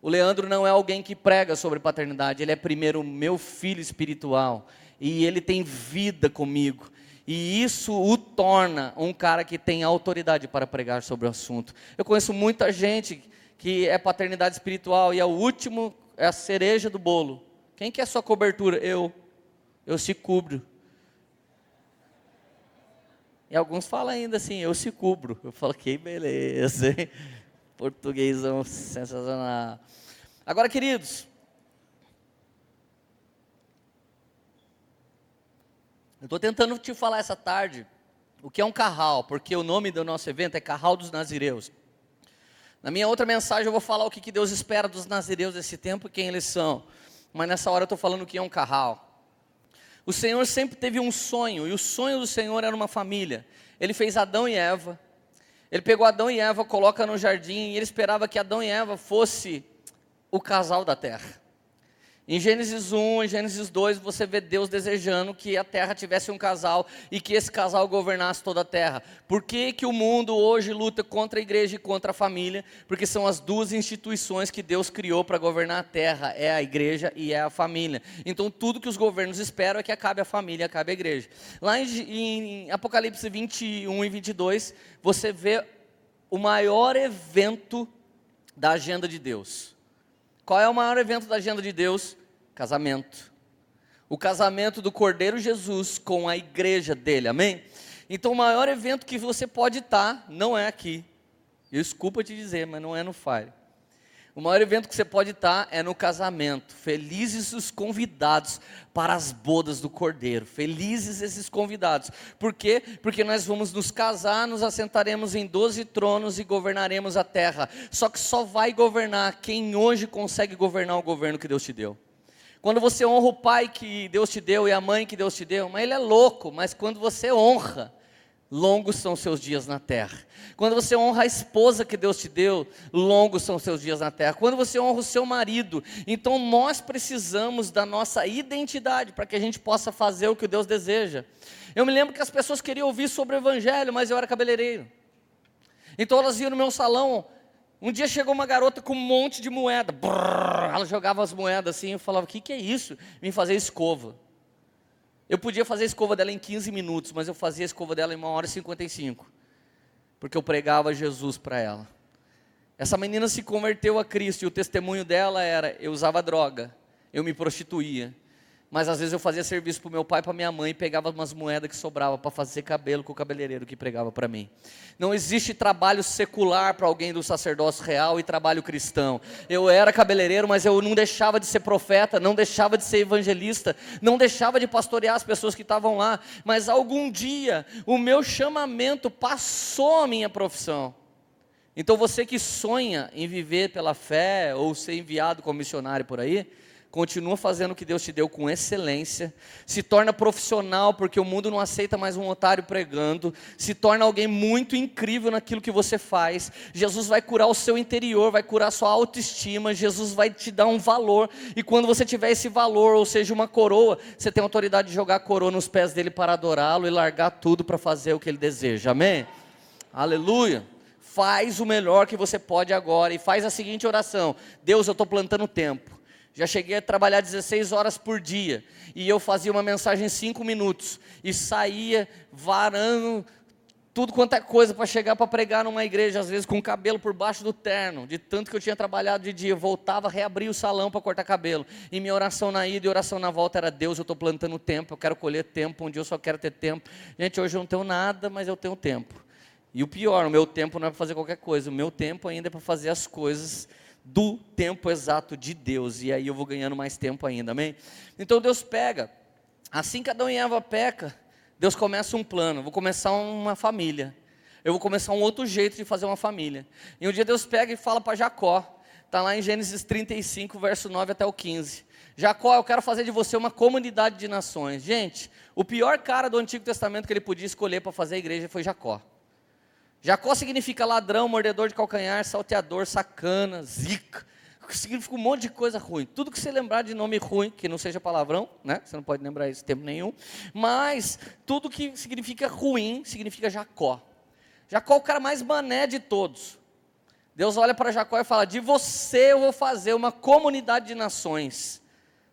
O Leandro não é alguém que prega sobre paternidade, ele é primeiro meu filho espiritual. E ele tem vida comigo. E isso o torna um cara que tem autoridade para pregar sobre o assunto. Eu conheço muita gente que é paternidade espiritual e é o último, é a cereja do bolo. Quem que a sua cobertura? Eu. Eu se cubro. E alguns falam ainda assim, eu se cubro. Eu falo, que beleza. Hein? <laughs> Portuguesão sensacional. Agora, queridos, eu estou tentando te falar essa tarde o que é um carral, porque o nome do nosso evento é Carral dos Nazireus. Na minha outra mensagem eu vou falar o que Deus espera dos nazireus desse tempo e quem eles são. Mas nessa hora eu estou falando que é um carral. O Senhor sempre teve um sonho, e o sonho do Senhor era uma família. Ele fez Adão e Eva. Ele pegou Adão e Eva, coloca no jardim, e ele esperava que Adão e Eva fosse o casal da terra. Em Gênesis 1, em Gênesis 2, você vê Deus desejando que a terra tivesse um casal e que esse casal governasse toda a terra. Por que, que o mundo hoje luta contra a igreja e contra a família? Porque são as duas instituições que Deus criou para governar a terra: é a igreja e é a família. Então, tudo que os governos esperam é que acabe a família, acabe a igreja. Lá em, em Apocalipse 21 e 22, você vê o maior evento da agenda de Deus. Qual é o maior evento da agenda de Deus? Casamento. O casamento do Cordeiro Jesus com a igreja dele, amém? Então, o maior evento que você pode estar, não é aqui. Desculpa te dizer, mas não é no Fire. O maior evento que você pode estar é no casamento. Felizes os convidados para as bodas do Cordeiro. Felizes esses convidados. Por quê? Porque nós vamos nos casar, nos assentaremos em doze tronos e governaremos a terra. Só que só vai governar quem hoje consegue governar o governo que Deus te deu. Quando você honra o pai que Deus te deu e a mãe que Deus te deu, mas ele é louco, mas quando você honra, longos são seus dias na terra. Quando você honra a esposa que Deus te deu, longos são seus dias na terra. Quando você honra o seu marido, então nós precisamos da nossa identidade para que a gente possa fazer o que Deus deseja. Eu me lembro que as pessoas queriam ouvir sobre o evangelho, mas eu era cabeleireiro. Então elas iam no meu salão. Um dia chegou uma garota com um monte de moeda. Brrr, ela jogava as moedas assim, eu falava: "O que que é isso?" Vim fazer escova. Eu podia fazer a escova dela em 15 minutos, mas eu fazia a escova dela em 1 hora e 55. Porque eu pregava Jesus para ela. Essa menina se converteu a Cristo e o testemunho dela era: eu usava droga, eu me prostituía, mas às vezes eu fazia serviço para meu pai para minha mãe e pegava umas moedas que sobrava para fazer cabelo com o cabeleireiro que pregava para mim. Não existe trabalho secular para alguém do sacerdócio real e trabalho cristão. Eu era cabeleireiro, mas eu não deixava de ser profeta, não deixava de ser evangelista, não deixava de pastorear as pessoas que estavam lá. Mas algum dia o meu chamamento passou a minha profissão. Então você que sonha em viver pela fé ou ser enviado como missionário por aí, continua fazendo o que Deus te deu com excelência, se torna profissional, porque o mundo não aceita mais um otário pregando, se torna alguém muito incrível naquilo que você faz. Jesus vai curar o seu interior, vai curar a sua autoestima, Jesus vai te dar um valor, e quando você tiver esse valor, ou seja, uma coroa, você tem autoridade de jogar a coroa nos pés dele para adorá-lo e largar tudo para fazer o que ele deseja, amém? Aleluia faz o melhor que você pode agora e faz a seguinte oração: Deus, eu estou plantando tempo. Já cheguei a trabalhar 16 horas por dia. E eu fazia uma mensagem em 5 minutos. E saía varando tudo quanto é coisa para chegar para pregar numa igreja, às vezes com o cabelo por baixo do terno, de tanto que eu tinha trabalhado de dia. Voltava, reabria o salão para cortar cabelo. E minha oração na ida e oração na volta era: Deus, eu estou plantando tempo, eu quero colher tempo, um dia eu só quero ter tempo. Gente, hoje eu não tenho nada, mas eu tenho tempo. E o pior, o meu tempo não é para fazer qualquer coisa, o meu tempo ainda é para fazer as coisas do tempo exato de Deus, e aí eu vou ganhando mais tempo ainda, amém? Então Deus pega, assim que Adão e Eva peca, Deus começa um plano, vou começar uma família, eu vou começar um outro jeito de fazer uma família. E um dia Deus pega e fala para Jacó, está lá em Gênesis 35, verso 9 até o 15. Jacó, eu quero fazer de você uma comunidade de nações. Gente, o pior cara do Antigo Testamento que ele podia escolher para fazer a igreja foi Jacó. Jacó significa ladrão, mordedor de calcanhar, salteador, sacana, zica. Significa um monte de coisa ruim. Tudo que você lembrar de nome ruim, que não seja palavrão, né? Você não pode lembrar isso tempo nenhum. Mas tudo que significa ruim significa Jacó. Jacó é o cara mais mané de todos. Deus olha para Jacó e fala: De você eu vou fazer uma comunidade de nações.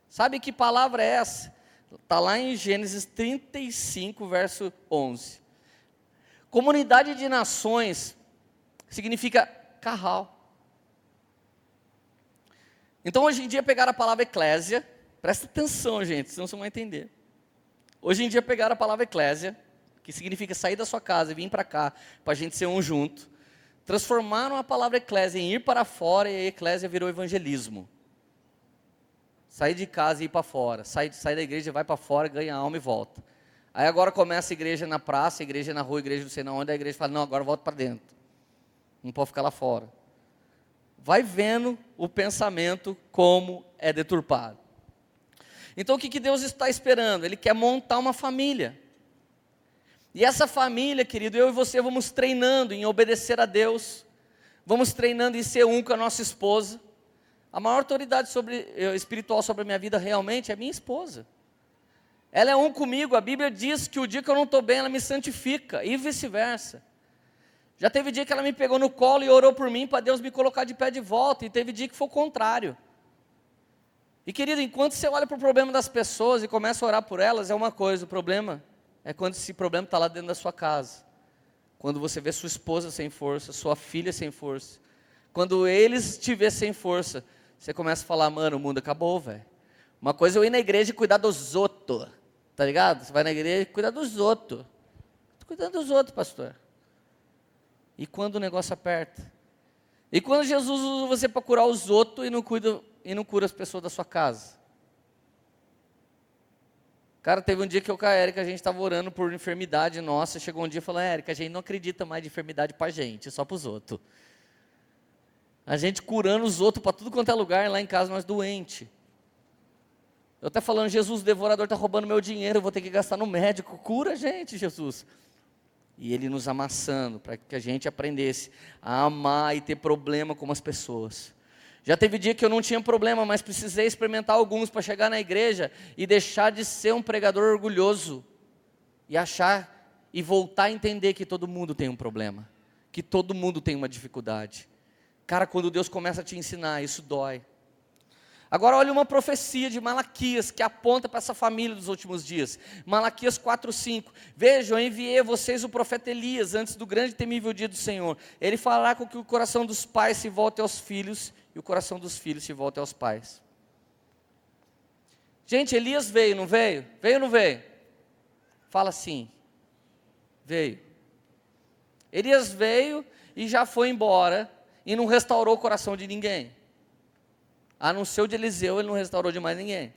Sabe que palavra é essa? Está lá em Gênesis 35, verso 11. Comunidade de nações significa carral. Então, hoje em dia, pegar a palavra eclésia, presta atenção, gente, senão você não vai entender. Hoje em dia, pegar a palavra eclésia, que significa sair da sua casa e vir para cá, para a gente ser um junto, Transformaram a palavra eclésia em ir para fora e a eclésia virou evangelismo. Sair de casa e ir para fora. Sai, sai da igreja, vai para fora, ganha alma e volta. Aí agora começa a igreja na praça, a igreja na rua, a igreja não sei na onde, a igreja fala, não, agora volta para dentro. Não pode ficar lá fora. Vai vendo o pensamento como é deturpado. Então o que, que Deus está esperando? Ele quer montar uma família. E essa família, querido, eu e você vamos treinando em obedecer a Deus, vamos treinando em ser um com a nossa esposa. A maior autoridade sobre, eh, espiritual sobre a minha vida realmente é minha esposa. Ela é um comigo, a Bíblia diz que o dia que eu não estou bem, ela me santifica, e vice-versa. Já teve dia que ela me pegou no colo e orou por mim para Deus me colocar de pé de volta, e teve dia que foi o contrário. E querido, enquanto você olha para o problema das pessoas e começa a orar por elas, é uma coisa, o problema é quando esse problema está lá dentro da sua casa. Quando você vê sua esposa sem força, sua filha sem força. Quando eles te vê sem força, você começa a falar, mano, o mundo acabou, velho. Uma coisa é eu ir na igreja e cuidar dos outros. Tá ligado? Você vai na igreja e cuida dos outros. Estou cuidando dos outros, pastor. E quando o negócio aperta? E quando Jesus usa você para curar os outros e não, cuida, e não cura as pessoas da sua casa? Cara, teve um dia que eu com a Érica, a gente estava orando por enfermidade nossa. Chegou um dia e falou: Érica, a gente não acredita mais de enfermidade para gente, só para os outros. A gente curando os outros para tudo quanto é lugar, lá em casa nós doente. Eu até falando, Jesus, o devorador está roubando meu dinheiro, eu vou ter que gastar no médico. Cura a gente, Jesus. E ele nos amassando para que a gente aprendesse a amar e ter problema com as pessoas. Já teve dia que eu não tinha problema, mas precisei experimentar alguns para chegar na igreja e deixar de ser um pregador orgulhoso e achar e voltar a entender que todo mundo tem um problema, que todo mundo tem uma dificuldade. Cara, quando Deus começa a te ensinar, isso dói. Agora olha uma profecia de Malaquias que aponta para essa família dos últimos dias. Malaquias 4:5. Vejam, enviei a vocês o profeta Elias antes do grande e temível dia do Senhor. Ele falará com que o coração dos pais se volte aos filhos e o coração dos filhos se volte aos pais. Gente, Elias veio, não veio? Veio ou não veio? Fala assim. Veio. Elias veio e já foi embora e não restaurou o coração de ninguém. A não ser o de Eliseu, ele não restaurou de mais ninguém.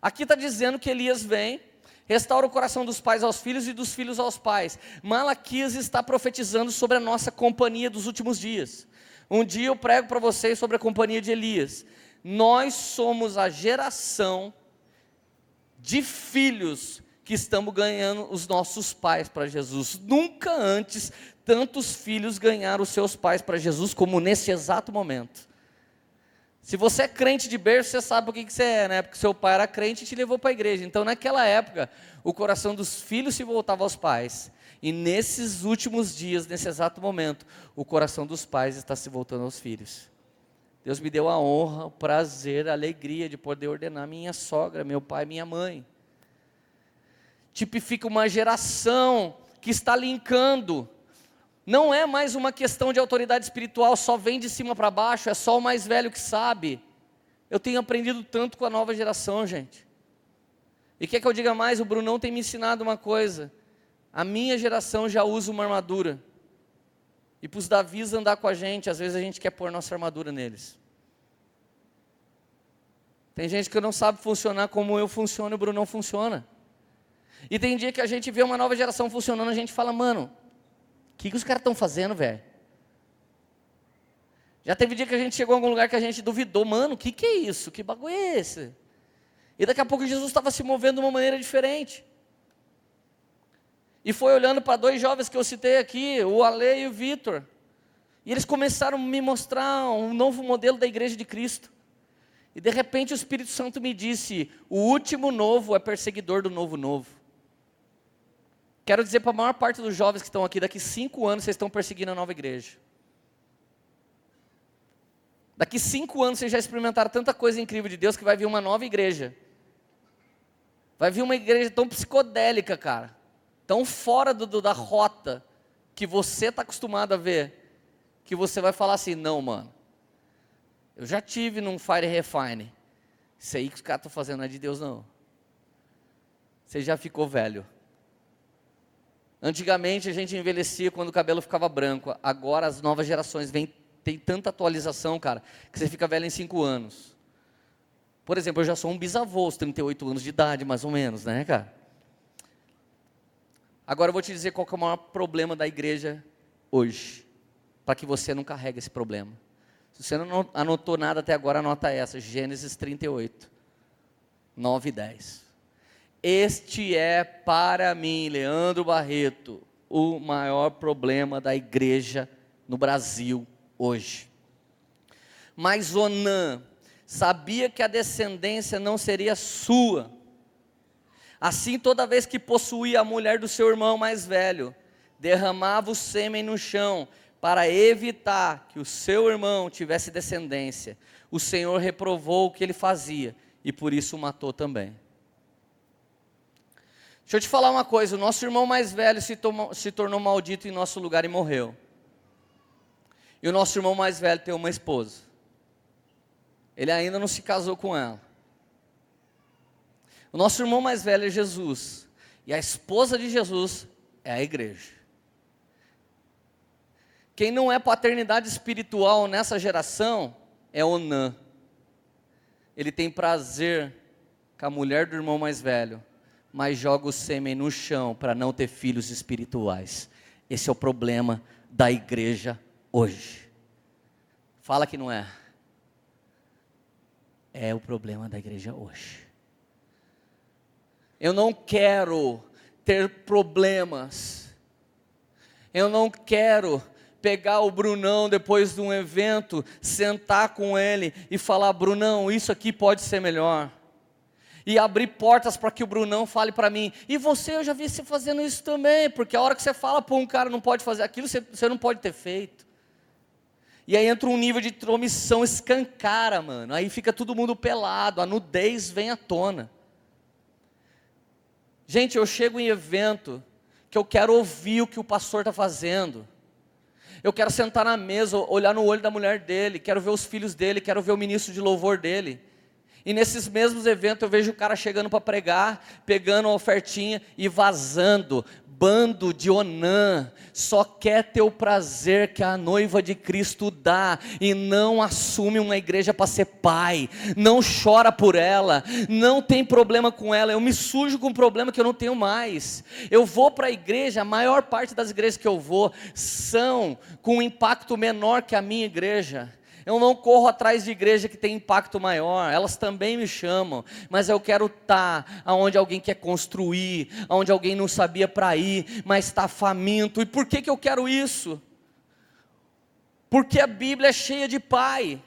Aqui está dizendo que Elias vem, restaura o coração dos pais aos filhos e dos filhos aos pais. Malaquias está profetizando sobre a nossa companhia dos últimos dias. Um dia eu prego para vocês sobre a companhia de Elias. Nós somos a geração de filhos que estamos ganhando os nossos pais para Jesus. Nunca antes tantos filhos ganharam os seus pais para Jesus como nesse exato momento. Se você é crente de berço, você sabe o que, que você é, né? Porque seu pai era crente e te levou para a igreja. Então, naquela época, o coração dos filhos se voltava aos pais. E nesses últimos dias, nesse exato momento, o coração dos pais está se voltando aos filhos. Deus me deu a honra, o prazer, a alegria de poder ordenar minha sogra, meu pai, minha mãe. Tipifica uma geração que está linkando. Não é mais uma questão de autoridade espiritual, só vem de cima para baixo, é só o mais velho que sabe. Eu tenho aprendido tanto com a nova geração, gente. E quer que eu diga mais? O Brunão tem me ensinado uma coisa. A minha geração já usa uma armadura. E para os Davis andar com a gente, às vezes a gente quer pôr nossa armadura neles. Tem gente que não sabe funcionar como eu funciono e o Bruno não funciona. E tem dia que a gente vê uma nova geração funcionando, a gente fala, mano, o que, que os caras estão fazendo, velho? Já teve dia que a gente chegou em algum lugar que a gente duvidou, mano, o que, que é isso? Que bagulho é esse? E daqui a pouco Jesus estava se movendo de uma maneira diferente e foi olhando para dois jovens que eu citei aqui, o Ale e o Vitor. E eles começaram a me mostrar um novo modelo da igreja de Cristo. E de repente o Espírito Santo me disse: o último novo é perseguidor do novo novo. Quero dizer para a maior parte dos jovens que estão aqui, daqui cinco anos vocês estão perseguindo a nova igreja. Daqui cinco anos vocês já experimentaram tanta coisa incrível de Deus que vai vir uma nova igreja. Vai vir uma igreja tão psicodélica, cara tão fora do, do, da rota que você está acostumado a ver, que você vai falar assim: não, mano, eu já tive num Fire Refine. Isso aí que os caras estão fazendo não é de Deus, não. Você já ficou velho. Antigamente a gente envelhecia quando o cabelo ficava branco. Agora as novas gerações vêm, tem tanta atualização, cara, que você fica velho em 5 anos. Por exemplo, eu já sou um bisavô aos 38 anos de idade, mais ou menos, né, cara? Agora eu vou te dizer qual é o maior problema da igreja hoje, para que você não carregue esse problema. Se você não anotou nada até agora, anota essa, Gênesis 38, 9 e 10. Este é para mim, Leandro Barreto, o maior problema da igreja no Brasil hoje. Mas Onã sabia que a descendência não seria sua. Assim, toda vez que possuía a mulher do seu irmão mais velho, derramava o sêmen no chão para evitar que o seu irmão tivesse descendência. O Senhor reprovou o que ele fazia e por isso o matou também. Deixa eu te falar uma coisa: o nosso irmão mais velho se, tomou, se tornou maldito em nosso lugar e morreu. E o nosso irmão mais velho tem uma esposa. Ele ainda não se casou com ela. O nosso irmão mais velho é Jesus. E a esposa de Jesus é a igreja. Quem não é paternidade espiritual nessa geração é Onã. Ele tem prazer com a mulher do irmão mais velho mas joga o sêmen no chão para não ter filhos espirituais. Esse é o problema da igreja hoje. Fala que não é. É o problema da igreja hoje. Eu não quero ter problemas. Eu não quero pegar o Brunão depois de um evento, sentar com ele e falar: Brunão, isso aqui pode ser melhor e abrir portas para que o Brunão fale para mim. E você, eu já vi você fazendo isso também, porque a hora que você fala para um cara não pode fazer aquilo, você, você não pode ter feito. E aí entra um nível de tromissão, escancara, mano. Aí fica todo mundo pelado, a nudez vem à tona. Gente, eu chego em evento que eu quero ouvir o que o pastor está fazendo. Eu quero sentar na mesa, olhar no olho da mulher dele, quero ver os filhos dele, quero ver o ministro de louvor dele. E nesses mesmos eventos eu vejo o cara chegando para pregar, pegando a ofertinha e vazando. Bando de Onã, só quer ter o prazer que a noiva de Cristo dá e não assume uma igreja para ser pai, não chora por ela, não tem problema com ela. Eu me sujo com um problema que eu não tenho mais. Eu vou para a igreja, a maior parte das igrejas que eu vou são com um impacto menor que a minha igreja. Eu não corro atrás de igreja que tem impacto maior, elas também me chamam, mas eu quero estar tá onde alguém quer construir, onde alguém não sabia para ir, mas está faminto. E por que, que eu quero isso? Porque a Bíblia é cheia de pai.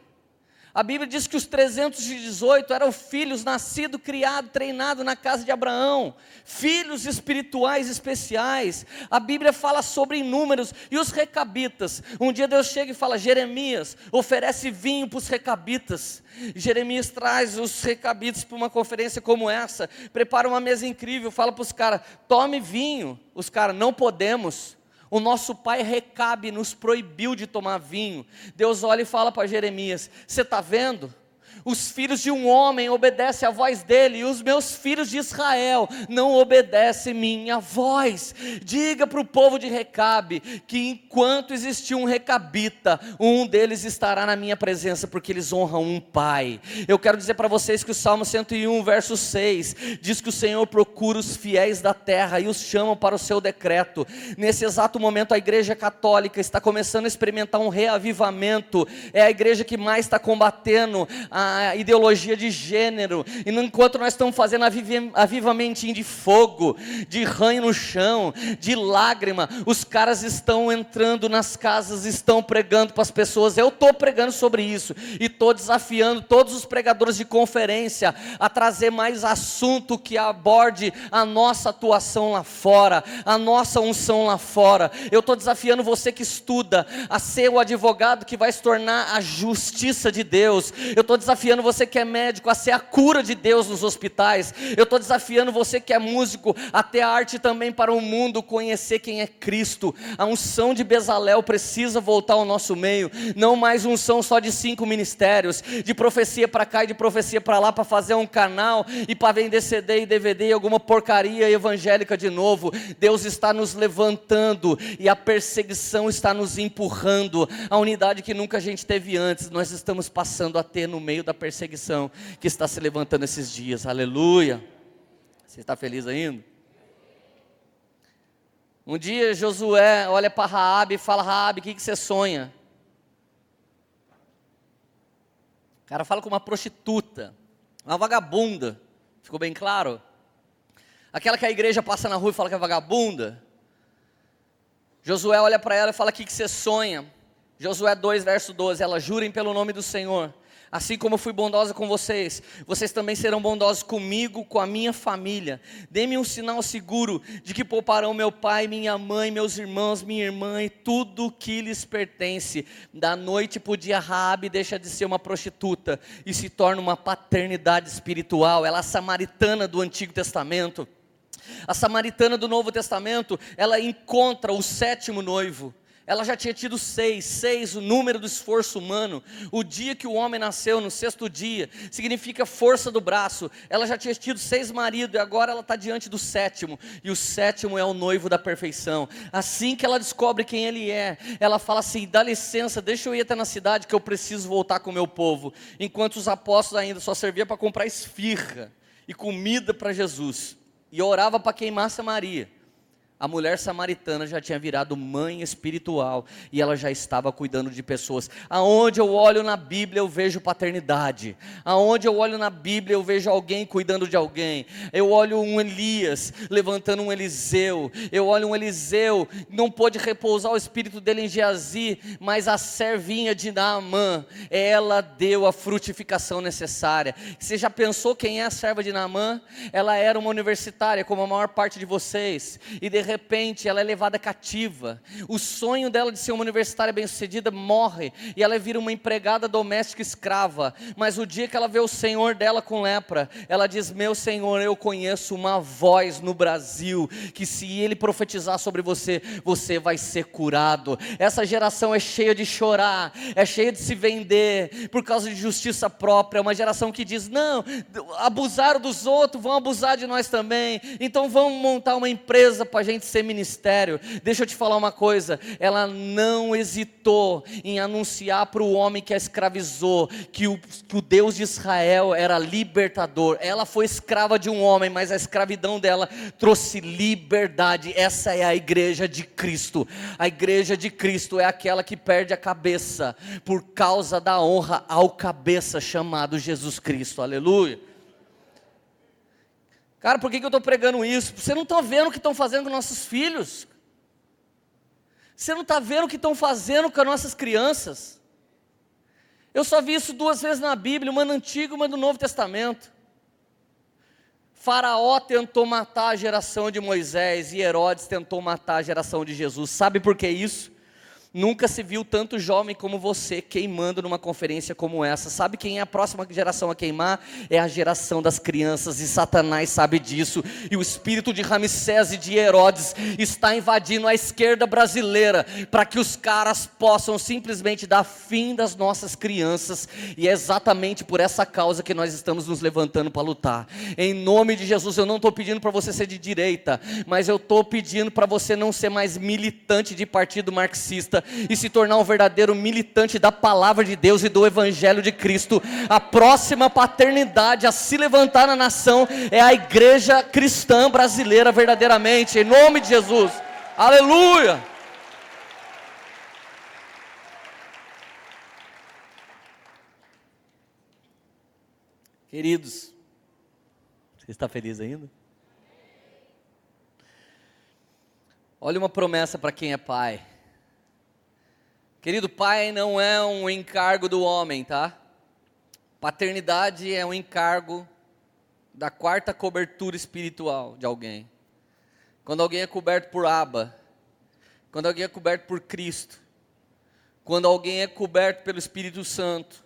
A Bíblia diz que os 318 eram filhos nascidos, criados, treinados na casa de Abraão, filhos espirituais especiais. A Bíblia fala sobre inúmeros e os recabitas. Um dia Deus chega e fala: Jeremias, oferece vinho para os recabitas. Jeremias traz os recabitas para uma conferência como essa, prepara uma mesa incrível, fala para os caras: tome vinho. Os caras, não podemos. O nosso pai Recabe nos proibiu de tomar vinho. Deus olha e fala para Jeremias: Você está vendo? Os filhos de um homem obedecem à voz dele, e os meus filhos de Israel não obedecem minha voz. Diga para o povo de Recabe que enquanto existir um recabita, um deles estará na minha presença, porque eles honram um pai. Eu quero dizer para vocês que o Salmo 101, verso 6, diz que o Senhor procura os fiéis da terra e os chama para o seu decreto. Nesse exato momento, a igreja católica está começando a experimentar um reavivamento, é a igreja que mais está combatendo a a ideologia de gênero, e enquanto nós estamos fazendo avivamentinho de fogo, de ranho no chão, de lágrima, os caras estão entrando nas casas, estão pregando para as pessoas. Eu estou pregando sobre isso e estou desafiando todos os pregadores de conferência a trazer mais assunto que aborde a nossa atuação lá fora, a nossa unção lá fora. Eu estou desafiando você que estuda a ser o advogado que vai se tornar a justiça de Deus. Eu estou desafiando desafiando você que é médico a ser a cura de Deus nos hospitais. Eu estou desafiando você que é músico a ter arte também para o mundo conhecer quem é Cristo. A unção de Bezalel precisa voltar ao nosso meio. Não mais unção só de cinco ministérios, de profecia para cá e de profecia para lá para fazer um canal e para vender CD e DVD e alguma porcaria evangélica de novo. Deus está nos levantando e a perseguição está nos empurrando. A unidade que nunca a gente teve antes, nós estamos passando a ter no meio da perseguição que está se levantando esses dias. Aleluia. Você está feliz ainda? Um dia Josué olha para Raabe e fala: Raabe, o que, que você sonha? O cara fala com uma prostituta, uma vagabunda. Ficou bem claro? Aquela que a igreja passa na rua e fala que é vagabunda. Josué olha para ela e fala: O que, que você sonha? Josué 2, verso 12: Ela jurem pelo nome do Senhor. Assim como eu fui bondosa com vocês, vocês também serão bondosos comigo, com a minha família. Dê-me um sinal seguro de que pouparão meu pai, minha mãe, meus irmãos, minha irmã e tudo que lhes pertence. Da noite para o dia, Raabe deixa de ser uma prostituta e se torna uma paternidade espiritual. Ela é a samaritana do Antigo Testamento. A samaritana do Novo Testamento, ela encontra o sétimo noivo. Ela já tinha tido seis, seis, o número do esforço humano. O dia que o homem nasceu, no sexto dia, significa força do braço. Ela já tinha tido seis maridos e agora ela está diante do sétimo. E o sétimo é o noivo da perfeição. Assim que ela descobre quem ele é, ela fala assim: dá licença, deixa eu ir até na cidade que eu preciso voltar com o meu povo. Enquanto os apóstolos ainda só serviam para comprar esfirra e comida para Jesus e orava para queimar Samaria. A mulher samaritana já tinha virado mãe espiritual e ela já estava cuidando de pessoas. Aonde eu olho na Bíblia eu vejo paternidade. Aonde eu olho na Bíblia eu vejo alguém cuidando de alguém. Eu olho um Elias levantando um Eliseu. Eu olho um Eliseu, não pôde repousar o espírito dele em Geazi, mas a servinha de Naamã, ela deu a frutificação necessária. Você já pensou quem é a serva de Naamã? Ela era uma universitária, como a maior parte de vocês. E de repente ela é levada cativa. O sonho dela de ser uma universitária bem-sucedida morre e ela vira uma empregada doméstica escrava. Mas o dia que ela vê o Senhor dela com lepra, ela diz: Meu Senhor, eu conheço uma voz no Brasil que se ele profetizar sobre você, você vai ser curado. Essa geração é cheia de chorar, é cheia de se vender por causa de justiça própria. É uma geração que diz: Não, abusaram dos outros, vão abusar de nós também. Então vamos montar uma empresa para a gente de ser ministério, deixa eu te falar uma coisa: ela não hesitou em anunciar para o homem que a escravizou que o, que o Deus de Israel era libertador. Ela foi escrava de um homem, mas a escravidão dela trouxe liberdade. Essa é a igreja de Cristo. A igreja de Cristo é aquela que perde a cabeça por causa da honra ao cabeça chamado Jesus Cristo. Aleluia. Cara, por que, que eu estou pregando isso? Você não está vendo o que estão fazendo com nossos filhos. Você não está vendo o que estão fazendo com as nossas crianças. Eu só vi isso duas vezes na Bíblia, uma no Antigo e uma no Novo Testamento. Faraó tentou matar a geração de Moisés e Herodes tentou matar a geração de Jesus. Sabe por que isso? Nunca se viu tanto jovem como você queimando numa conferência como essa. Sabe quem é a próxima geração a queimar? É a geração das crianças, e Satanás sabe disso. E o espírito de Ramsés e de Herodes está invadindo a esquerda brasileira para que os caras possam simplesmente dar fim das nossas crianças. E é exatamente por essa causa que nós estamos nos levantando para lutar. Em nome de Jesus, eu não estou pedindo para você ser de direita, mas eu estou pedindo para você não ser mais militante de partido marxista e se tornar um verdadeiro militante da palavra de Deus e do Evangelho de Cristo. A próxima paternidade a se levantar na nação é a igreja cristã brasileira, verdadeiramente, em nome de Jesus. Aleluia! Queridos, você está feliz ainda? Olha uma promessa para quem é pai. Querido, pai não é um encargo do homem, tá? Paternidade é um encargo da quarta cobertura espiritual de alguém. Quando alguém é coberto por Abba, quando alguém é coberto por Cristo, quando alguém é coberto pelo Espírito Santo,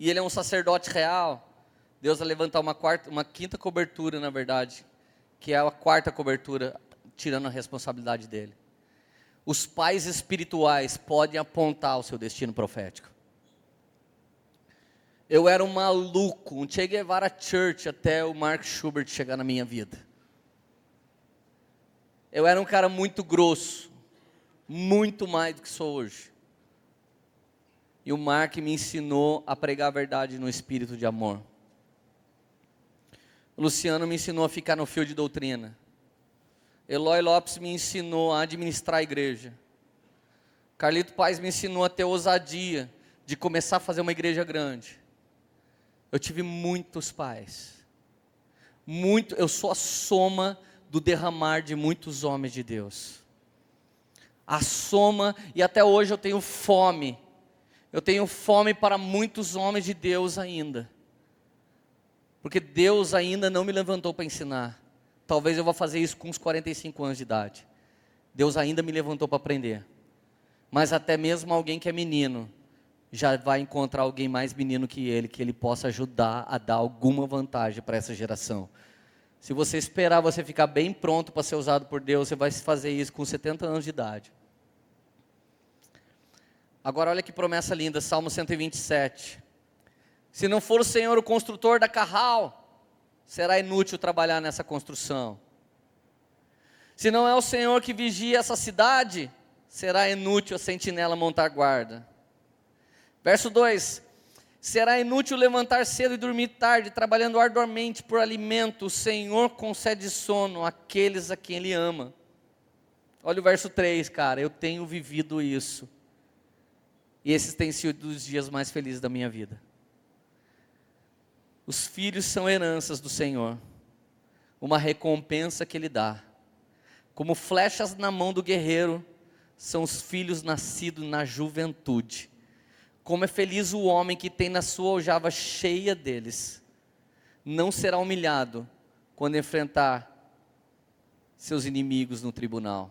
e ele é um sacerdote real, Deus vai levantar uma, quarta, uma quinta cobertura, na verdade, que é a quarta cobertura, tirando a responsabilidade dele. Os pais espirituais podem apontar o seu destino profético. Eu era um maluco, um Che Guevara Church até o Mark Schubert chegar na minha vida. Eu era um cara muito grosso, muito mais do que sou hoje. E o Mark me ensinou a pregar a verdade no espírito de amor. O Luciano me ensinou a ficar no fio de doutrina. Eloy Lopes me ensinou a administrar a igreja. Carlito Paz me ensinou a ter ousadia de começar a fazer uma igreja grande. Eu tive muitos pais. Muito, eu sou a soma do derramar de muitos homens de Deus. A soma, e até hoje eu tenho fome eu tenho fome para muitos homens de Deus ainda. Porque Deus ainda não me levantou para ensinar. Talvez eu vá fazer isso com uns 45 anos de idade. Deus ainda me levantou para aprender. Mas até mesmo alguém que é menino já vai encontrar alguém mais menino que ele, que ele possa ajudar a dar alguma vantagem para essa geração. Se você esperar você ficar bem pronto para ser usado por Deus, você vai fazer isso com 70 anos de idade. Agora olha que promessa linda, Salmo 127. Se não for o Senhor o construtor da carral, será inútil trabalhar nessa construção. Se não é o Senhor que vigia essa cidade, será inútil a sentinela montar guarda. Verso 2: Será inútil levantar cedo e dormir tarde, trabalhando arduamente por alimento. O Senhor concede sono àqueles a quem Ele ama. Olha o verso 3, cara, eu tenho vivido isso. E esses têm sido os dias mais felizes da minha vida. Os filhos são heranças do Senhor, uma recompensa que Ele dá. Como flechas na mão do guerreiro, são os filhos nascidos na juventude. Como é feliz o homem que tem na sua aljava cheia deles. Não será humilhado quando enfrentar seus inimigos no tribunal.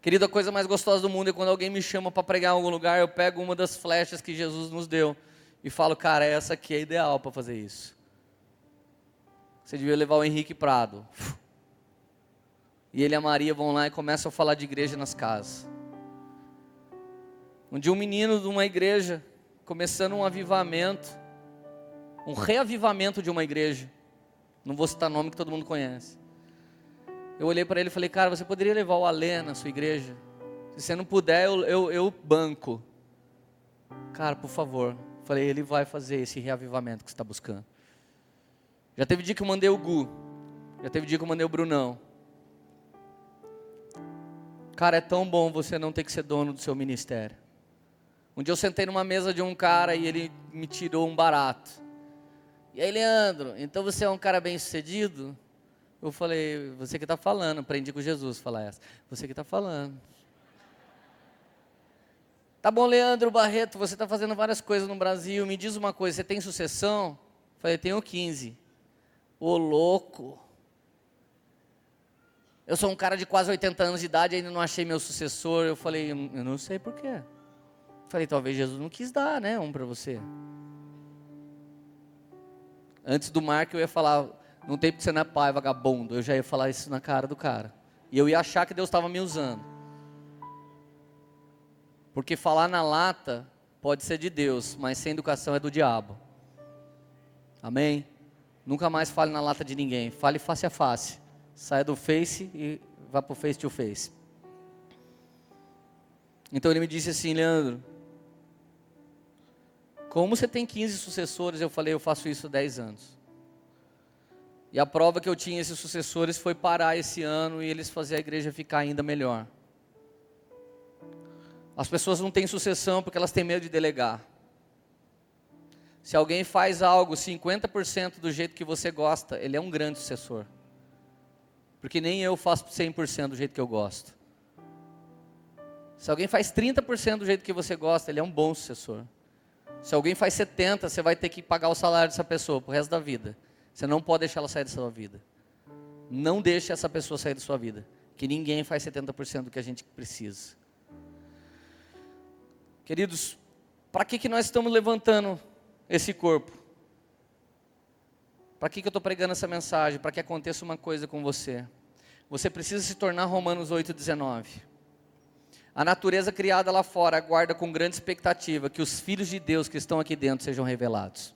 Querido, a coisa mais gostosa do mundo é quando alguém me chama para pregar em algum lugar, eu pego uma das flechas que Jesus nos deu e falo, cara, essa aqui é ideal para fazer isso. Você devia levar o Henrique Prado. E ele e a Maria vão lá e começam a falar de igreja nas casas. Um dia um menino de uma igreja, começando um avivamento, um reavivamento de uma igreja. Não vou citar nome que todo mundo conhece. Eu olhei para ele e falei, cara, você poderia levar o Alê na sua igreja? Se você não puder, eu, eu, eu banco. Cara, por favor. Falei, ele vai fazer esse reavivamento que você está buscando. Já teve dia que eu mandei o Gu. Já teve dia que eu mandei o Brunão. Cara, é tão bom você não ter que ser dono do seu ministério. Um dia eu sentei numa mesa de um cara e ele me tirou um barato. E aí, Leandro, então você é um cara bem sucedido? Eu falei, você que está falando, aprendi com Jesus falar essa. Você que está falando. Tá bom, Leandro Barreto, você está fazendo várias coisas no Brasil. Me diz uma coisa, você tem sucessão? Eu falei, tenho 15. Ô louco. Eu sou um cara de quase 80 anos de idade, ainda não achei meu sucessor. Eu falei, eu não sei porquê. Eu falei, talvez Jesus não quis dar, né, um para você. Antes do Marco eu ia falar, não tem porque você não é pai, vagabundo. Eu já ia falar isso na cara do cara. E eu ia achar que Deus estava me usando. Porque falar na lata pode ser de Deus, mas sem educação é do diabo. Amém? Nunca mais fale na lata de ninguém. Fale face a face. Saia do face e vá para o face to face. Então ele me disse assim, Leandro, como você tem 15 sucessores, eu falei, eu faço isso há 10 anos. E a prova que eu tinha esses sucessores foi parar esse ano e eles fazer a igreja ficar ainda melhor. As pessoas não têm sucessão porque elas têm medo de delegar. Se alguém faz algo 50% do jeito que você gosta, ele é um grande sucessor. Porque nem eu faço 100% do jeito que eu gosto. Se alguém faz 30% do jeito que você gosta, ele é um bom sucessor. Se alguém faz 70%, você vai ter que pagar o salário dessa pessoa pro resto da vida. Você não pode deixar ela sair da sua vida. Não deixe essa pessoa sair da sua vida. Que ninguém faz 70% do que a gente precisa. Queridos, Para que, que nós estamos levantando esse corpo? Para que, que eu estou pregando essa mensagem? Para que aconteça uma coisa com você. Você precisa se tornar Romanos 8,19. A natureza criada lá fora aguarda com grande expectativa que os filhos de Deus que estão aqui dentro sejam revelados.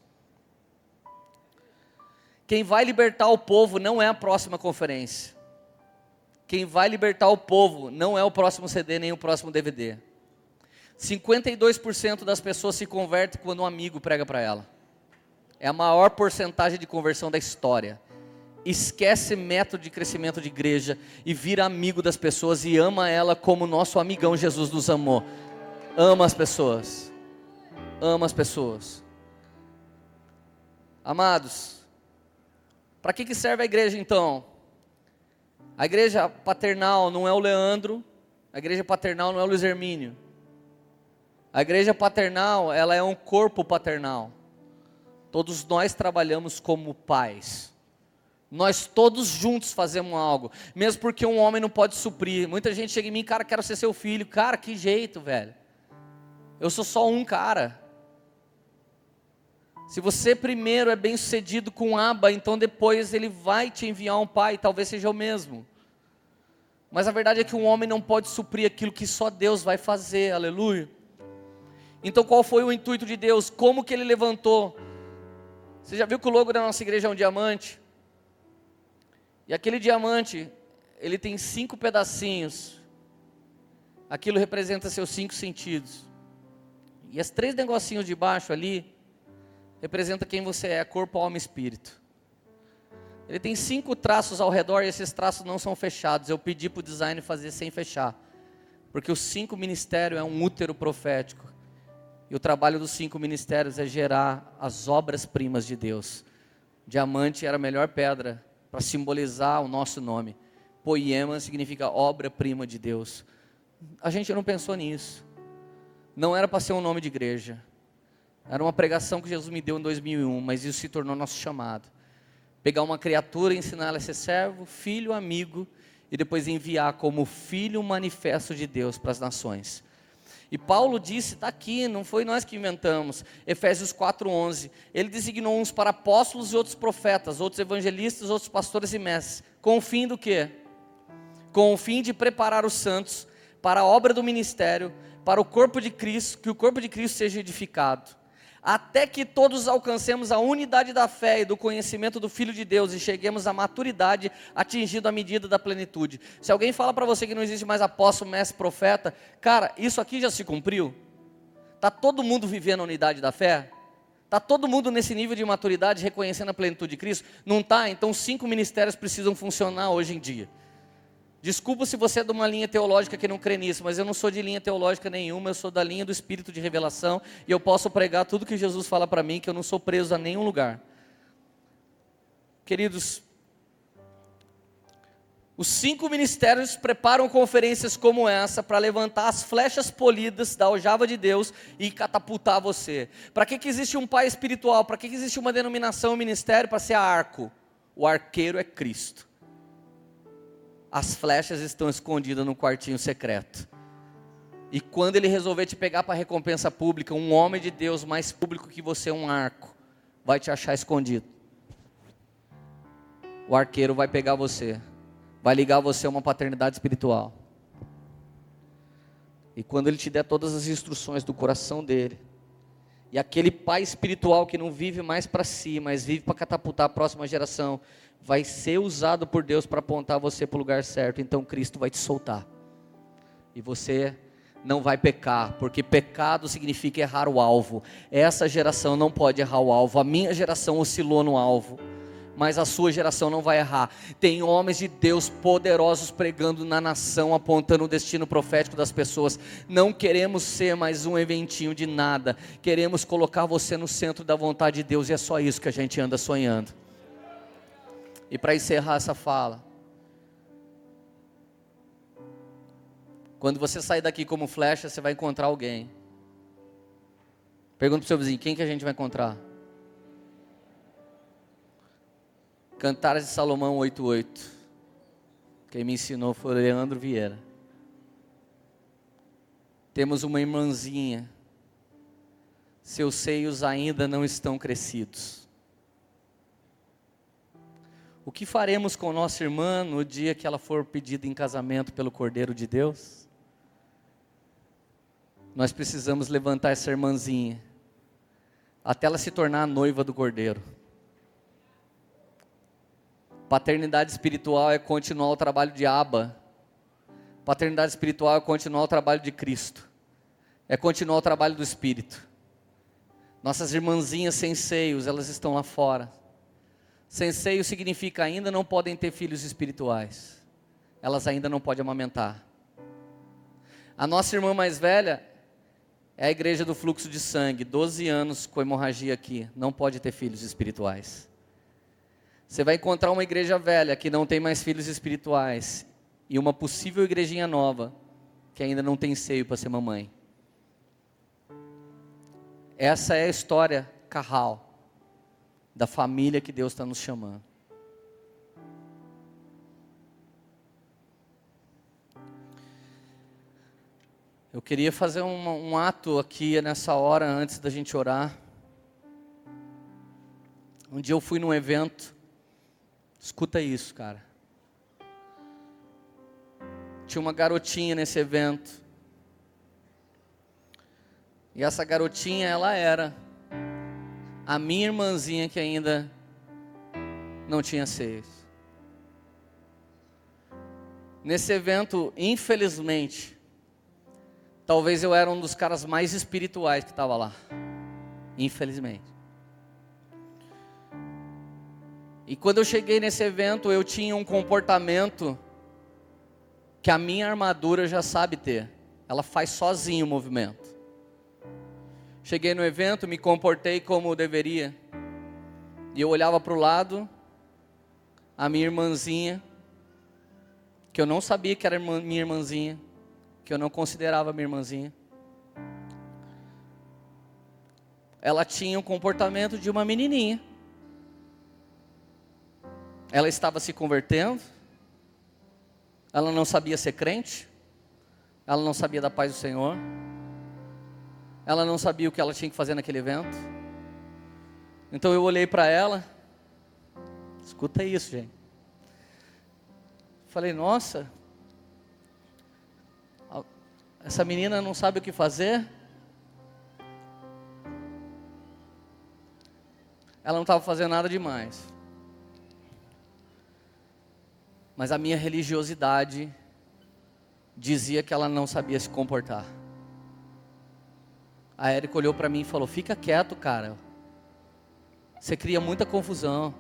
Quem vai libertar o povo não é a próxima conferência. Quem vai libertar o povo não é o próximo CD nem o próximo DVD. 52% das pessoas se convertem quando um amigo prega para ela. É a maior porcentagem de conversão da história esquece método de crescimento de igreja e vira amigo das pessoas e ama ela como nosso amigão Jesus nos amou. Ama as pessoas. Ama as pessoas. Amados, para que, que serve a igreja então? A igreja paternal não é o Leandro, a igreja paternal não é o Luiz Hermínio. A igreja paternal, ela é um corpo paternal. Todos nós trabalhamos como pais. Nós todos juntos fazemos algo, mesmo porque um homem não pode suprir. Muita gente chega em mim, cara, quero ser seu filho. Cara, que jeito, velho. Eu sou só um cara. Se você primeiro é bem sucedido com aba, então depois ele vai te enviar um pai, talvez seja o mesmo. Mas a verdade é que um homem não pode suprir aquilo que só Deus vai fazer, aleluia. Então qual foi o intuito de Deus? Como que ele levantou? Você já viu que o logo da nossa igreja é um diamante? E aquele diamante, ele tem cinco pedacinhos. Aquilo representa seus cinco sentidos. E as três negocinhos de baixo ali representa quem você é, corpo, alma e espírito. Ele tem cinco traços ao redor e esses traços não são fechados. Eu pedi para o design fazer sem fechar. Porque os cinco ministérios é um útero profético. E o trabalho dos cinco ministérios é gerar as obras-primas de Deus. Diamante era a melhor pedra para simbolizar o nosso nome. Poema significa obra-prima de Deus. A gente não pensou nisso. Não era para ser um nome de igreja. Era uma pregação que Jesus me deu em 2001, mas isso se tornou nosso chamado. Pegar uma criatura e ensinar ela a ser servo, filho, amigo, e depois enviar como filho manifesto de Deus para as nações. E Paulo disse, está aqui, não foi nós que inventamos, Efésios 4,11. Ele designou uns para apóstolos e outros profetas, outros evangelistas, outros pastores e mestres. Com o fim do quê? Com o fim de preparar os santos para a obra do ministério, para o corpo de Cristo, que o corpo de Cristo seja edificado até que todos alcancemos a unidade da fé e do conhecimento do Filho de Deus e cheguemos à maturidade, atingindo a medida da plenitude. Se alguém fala para você que não existe mais apóstolo, mestre, profeta, cara, isso aqui já se cumpriu? Está todo mundo vivendo a unidade da fé? Está todo mundo nesse nível de maturidade, reconhecendo a plenitude de Cristo? Não está? Então cinco ministérios precisam funcionar hoje em dia. Desculpa se você é de uma linha teológica que não crê nisso, mas eu não sou de linha teológica nenhuma, eu sou da linha do espírito de revelação e eu posso pregar tudo que Jesus fala para mim, que eu não sou preso a nenhum lugar. Queridos, os cinco ministérios preparam conferências como essa para levantar as flechas polidas da aljava de Deus e catapultar você. Para que, que existe um pai espiritual? Para que, que existe uma denominação, um ministério? Para ser arco. O arqueiro é Cristo as flechas estão escondidas no quartinho secreto. E quando ele resolver te pegar para recompensa pública, um homem de Deus mais público que você, um arco, vai te achar escondido. O arqueiro vai pegar você, vai ligar você a uma paternidade espiritual. E quando ele te der todas as instruções do coração dele, e aquele pai espiritual que não vive mais para si, mas vive para catapultar a próxima geração, vai ser usado por Deus para apontar você para o lugar certo. Então Cristo vai te soltar. E você não vai pecar, porque pecado significa errar o alvo. Essa geração não pode errar o alvo. A minha geração oscilou no alvo mas a sua geração não vai errar. Tem homens de Deus poderosos pregando na nação, apontando o destino profético das pessoas. Não queremos ser mais um eventinho de nada, queremos colocar você no centro da vontade de Deus, e é só isso que a gente anda sonhando. E para encerrar essa fala, quando você sair daqui como flecha, você vai encontrar alguém. Pergunta para o seu vizinho: quem que a gente vai encontrar? Cantares de Salomão 8:8. Quem me ensinou foi Leandro Vieira. Temos uma irmãzinha seus seios ainda não estão crescidos. O que faremos com nossa irmã no dia que ela for pedida em casamento pelo Cordeiro de Deus? Nós precisamos levantar essa irmãzinha até ela se tornar a noiva do Cordeiro. Paternidade espiritual é continuar o trabalho de Abba. Paternidade espiritual é continuar o trabalho de Cristo. É continuar o trabalho do Espírito. Nossas irmãzinhas sem seios, elas estão lá fora. Sem seio significa ainda não podem ter filhos espirituais. Elas ainda não podem amamentar. A nossa irmã mais velha é a igreja do fluxo de sangue, 12 anos com hemorragia aqui, não pode ter filhos espirituais. Você vai encontrar uma igreja velha que não tem mais filhos espirituais e uma possível igrejinha nova que ainda não tem seio para ser mamãe. Essa é a história carral da família que Deus está nos chamando. Eu queria fazer um, um, ato aqui nessa hora, antes da gente orar. Um dia eu fui num evento, escuta isso, cara. Tinha uma garotinha nesse evento, e essa garotinha, ela era a minha irmãzinha que ainda não tinha seios. Nesse evento, infelizmente, talvez eu era um dos caras mais espirituais que estava lá. Infelizmente. E quando eu cheguei nesse evento, eu tinha um comportamento que a minha armadura já sabe ter. Ela faz sozinho o movimento. Cheguei no evento, me comportei como deveria. E eu olhava para o lado, a minha irmãzinha, que eu não sabia que era minha irmãzinha, que eu não considerava minha irmãzinha. Ela tinha o comportamento de uma menininha. Ela estava se convertendo. Ela não sabia ser crente. Ela não sabia da paz do Senhor. Ela não sabia o que ela tinha que fazer naquele evento. Então eu olhei para ela. Escuta isso, gente. Falei, nossa, essa menina não sabe o que fazer. Ela não estava fazendo nada demais. Mas a minha religiosidade dizia que ela não sabia se comportar. A Érica olhou para mim e falou: Fica quieto, cara. Você cria muita confusão.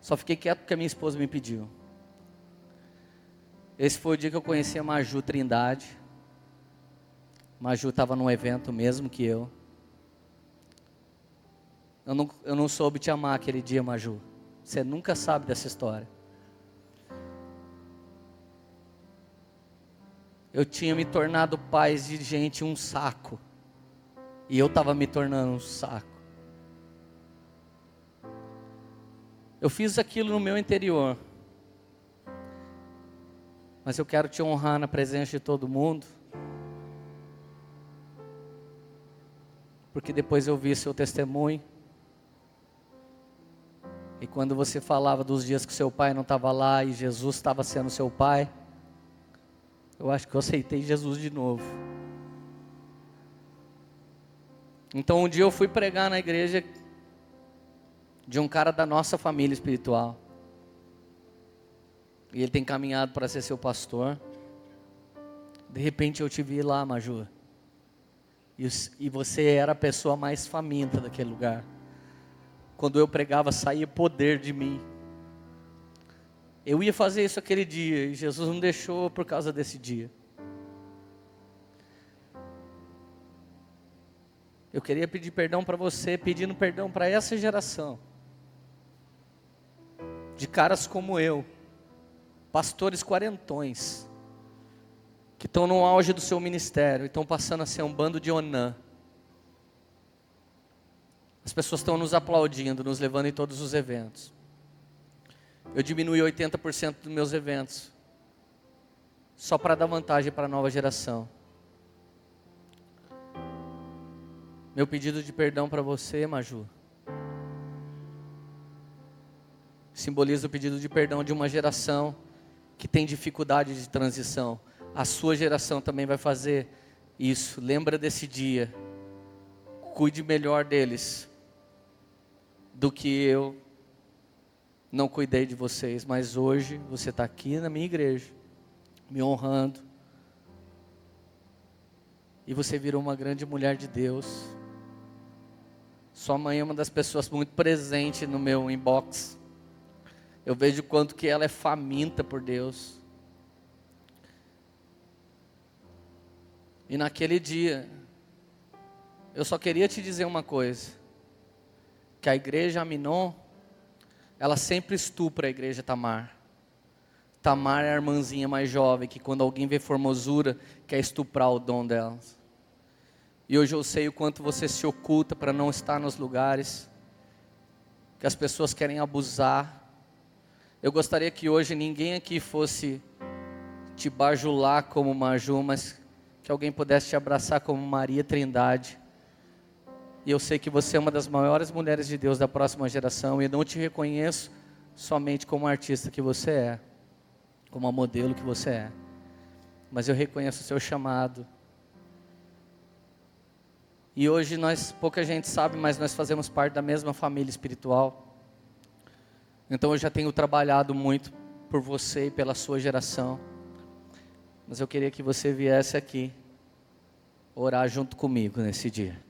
Só fiquei quieto porque a minha esposa me pediu. Esse foi o dia que eu conheci a Maju Trindade. Maju estava num evento mesmo que eu. Eu não, eu não soube te amar aquele dia, Maju. Você nunca sabe dessa história. Eu tinha me tornado pai de gente um saco. E eu estava me tornando um saco. Eu fiz aquilo no meu interior. Mas eu quero te honrar na presença de todo mundo. Porque depois eu vi seu testemunho. E quando você falava dos dias que seu pai não estava lá e Jesus estava sendo seu pai eu acho que eu aceitei Jesus de novo. Então um dia eu fui pregar na igreja de um cara da nossa família espiritual. E ele tem caminhado para ser seu pastor. De repente eu te vi lá, Maju. E, e você era a pessoa mais faminta daquele lugar. Quando eu pregava, saía poder de mim. Eu ia fazer isso aquele dia e Jesus não deixou por causa desse dia. Eu queria pedir perdão para você, pedindo perdão para essa geração de caras como eu, pastores quarentões, que estão no auge do seu ministério e estão passando a ser um bando de Onã. As pessoas estão nos aplaudindo, nos levando em todos os eventos eu diminui 80% dos meus eventos, só para dar vantagem para a nova geração. Meu pedido de perdão para você, Maju, simboliza o pedido de perdão de uma geração que tem dificuldade de transição. A sua geração também vai fazer isso. Lembra desse dia. Cuide melhor deles do que eu não cuidei de vocês, mas hoje você está aqui na minha igreja, me honrando. E você virou uma grande mulher de Deus. Sua mãe é uma das pessoas muito presente no meu inbox. Eu vejo quanto que ela é faminta por Deus. E naquele dia, eu só queria te dizer uma coisa: que a igreja Aminon, ela sempre estupra a igreja Tamar. Tamar é a irmãzinha mais jovem, que quando alguém vê formosura, quer estuprar o dom delas. E hoje eu sei o quanto você se oculta para não estar nos lugares que as pessoas querem abusar. Eu gostaria que hoje ninguém aqui fosse te bajular como Maju, mas que alguém pudesse te abraçar como Maria Trindade. E eu sei que você é uma das maiores mulheres de Deus da próxima geração e não te reconheço somente como artista que você é, como a modelo que você é. Mas eu reconheço o seu chamado. E hoje nós, pouca gente sabe, mas nós fazemos parte da mesma família espiritual. Então eu já tenho trabalhado muito por você e pela sua geração. Mas eu queria que você viesse aqui orar junto comigo nesse dia.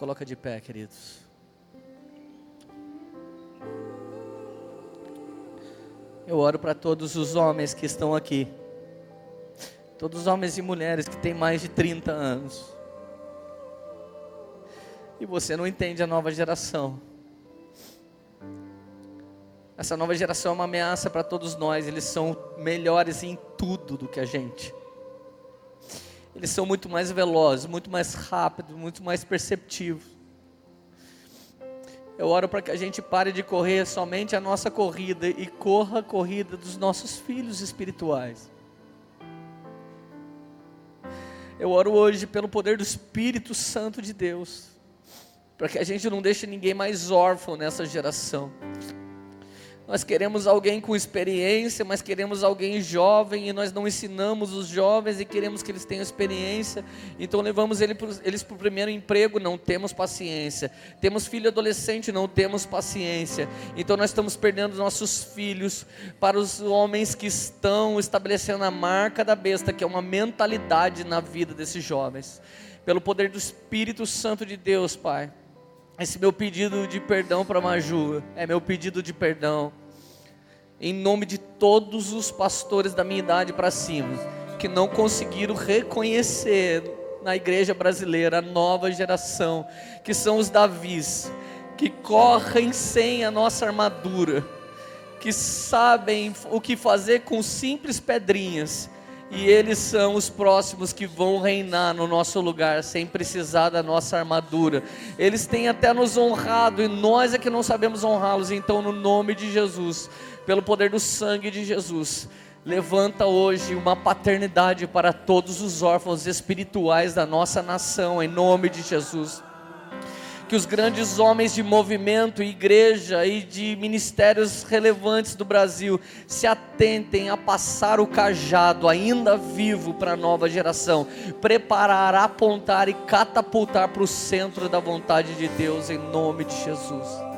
Coloca de pé, queridos. Eu oro para todos os homens que estão aqui. Todos os homens e mulheres que têm mais de 30 anos. E você não entende a nova geração. Essa nova geração é uma ameaça para todos nós. Eles são melhores em tudo do que a gente eles são muito mais velozes, muito mais rápidos, muito mais perceptivos. Eu oro para que a gente pare de correr somente a nossa corrida e corra a corrida dos nossos filhos espirituais. Eu oro hoje pelo poder do Espírito Santo de Deus, para que a gente não deixe ninguém mais órfão nessa geração. Nós queremos alguém com experiência, mas queremos alguém jovem e nós não ensinamos os jovens e queremos que eles tenham experiência. Então levamos eles para o primeiro emprego, não temos paciência. Temos filho adolescente, não temos paciência. Então nós estamos perdendo nossos filhos para os homens que estão estabelecendo a marca da besta, que é uma mentalidade na vida desses jovens. Pelo poder do Espírito Santo de Deus, Pai. Esse meu pedido de perdão para Maju é meu pedido de perdão em nome de todos os pastores da minha idade para cima, que não conseguiram reconhecer na igreja brasileira a nova geração, que são os Davis, que correm sem a nossa armadura, que sabem o que fazer com simples pedrinhas, e eles são os próximos que vão reinar no nosso lugar sem precisar da nossa armadura. Eles têm até nos honrado e nós é que não sabemos honrá-los. Então, no nome de Jesus, pelo poder do sangue de Jesus, levanta hoje uma paternidade para todos os órfãos espirituais da nossa nação, em nome de Jesus. Que os grandes homens de movimento, igreja e de ministérios relevantes do Brasil se atentem a passar o cajado ainda vivo para a nova geração, preparar, apontar e catapultar para o centro da vontade de Deus, em nome de Jesus.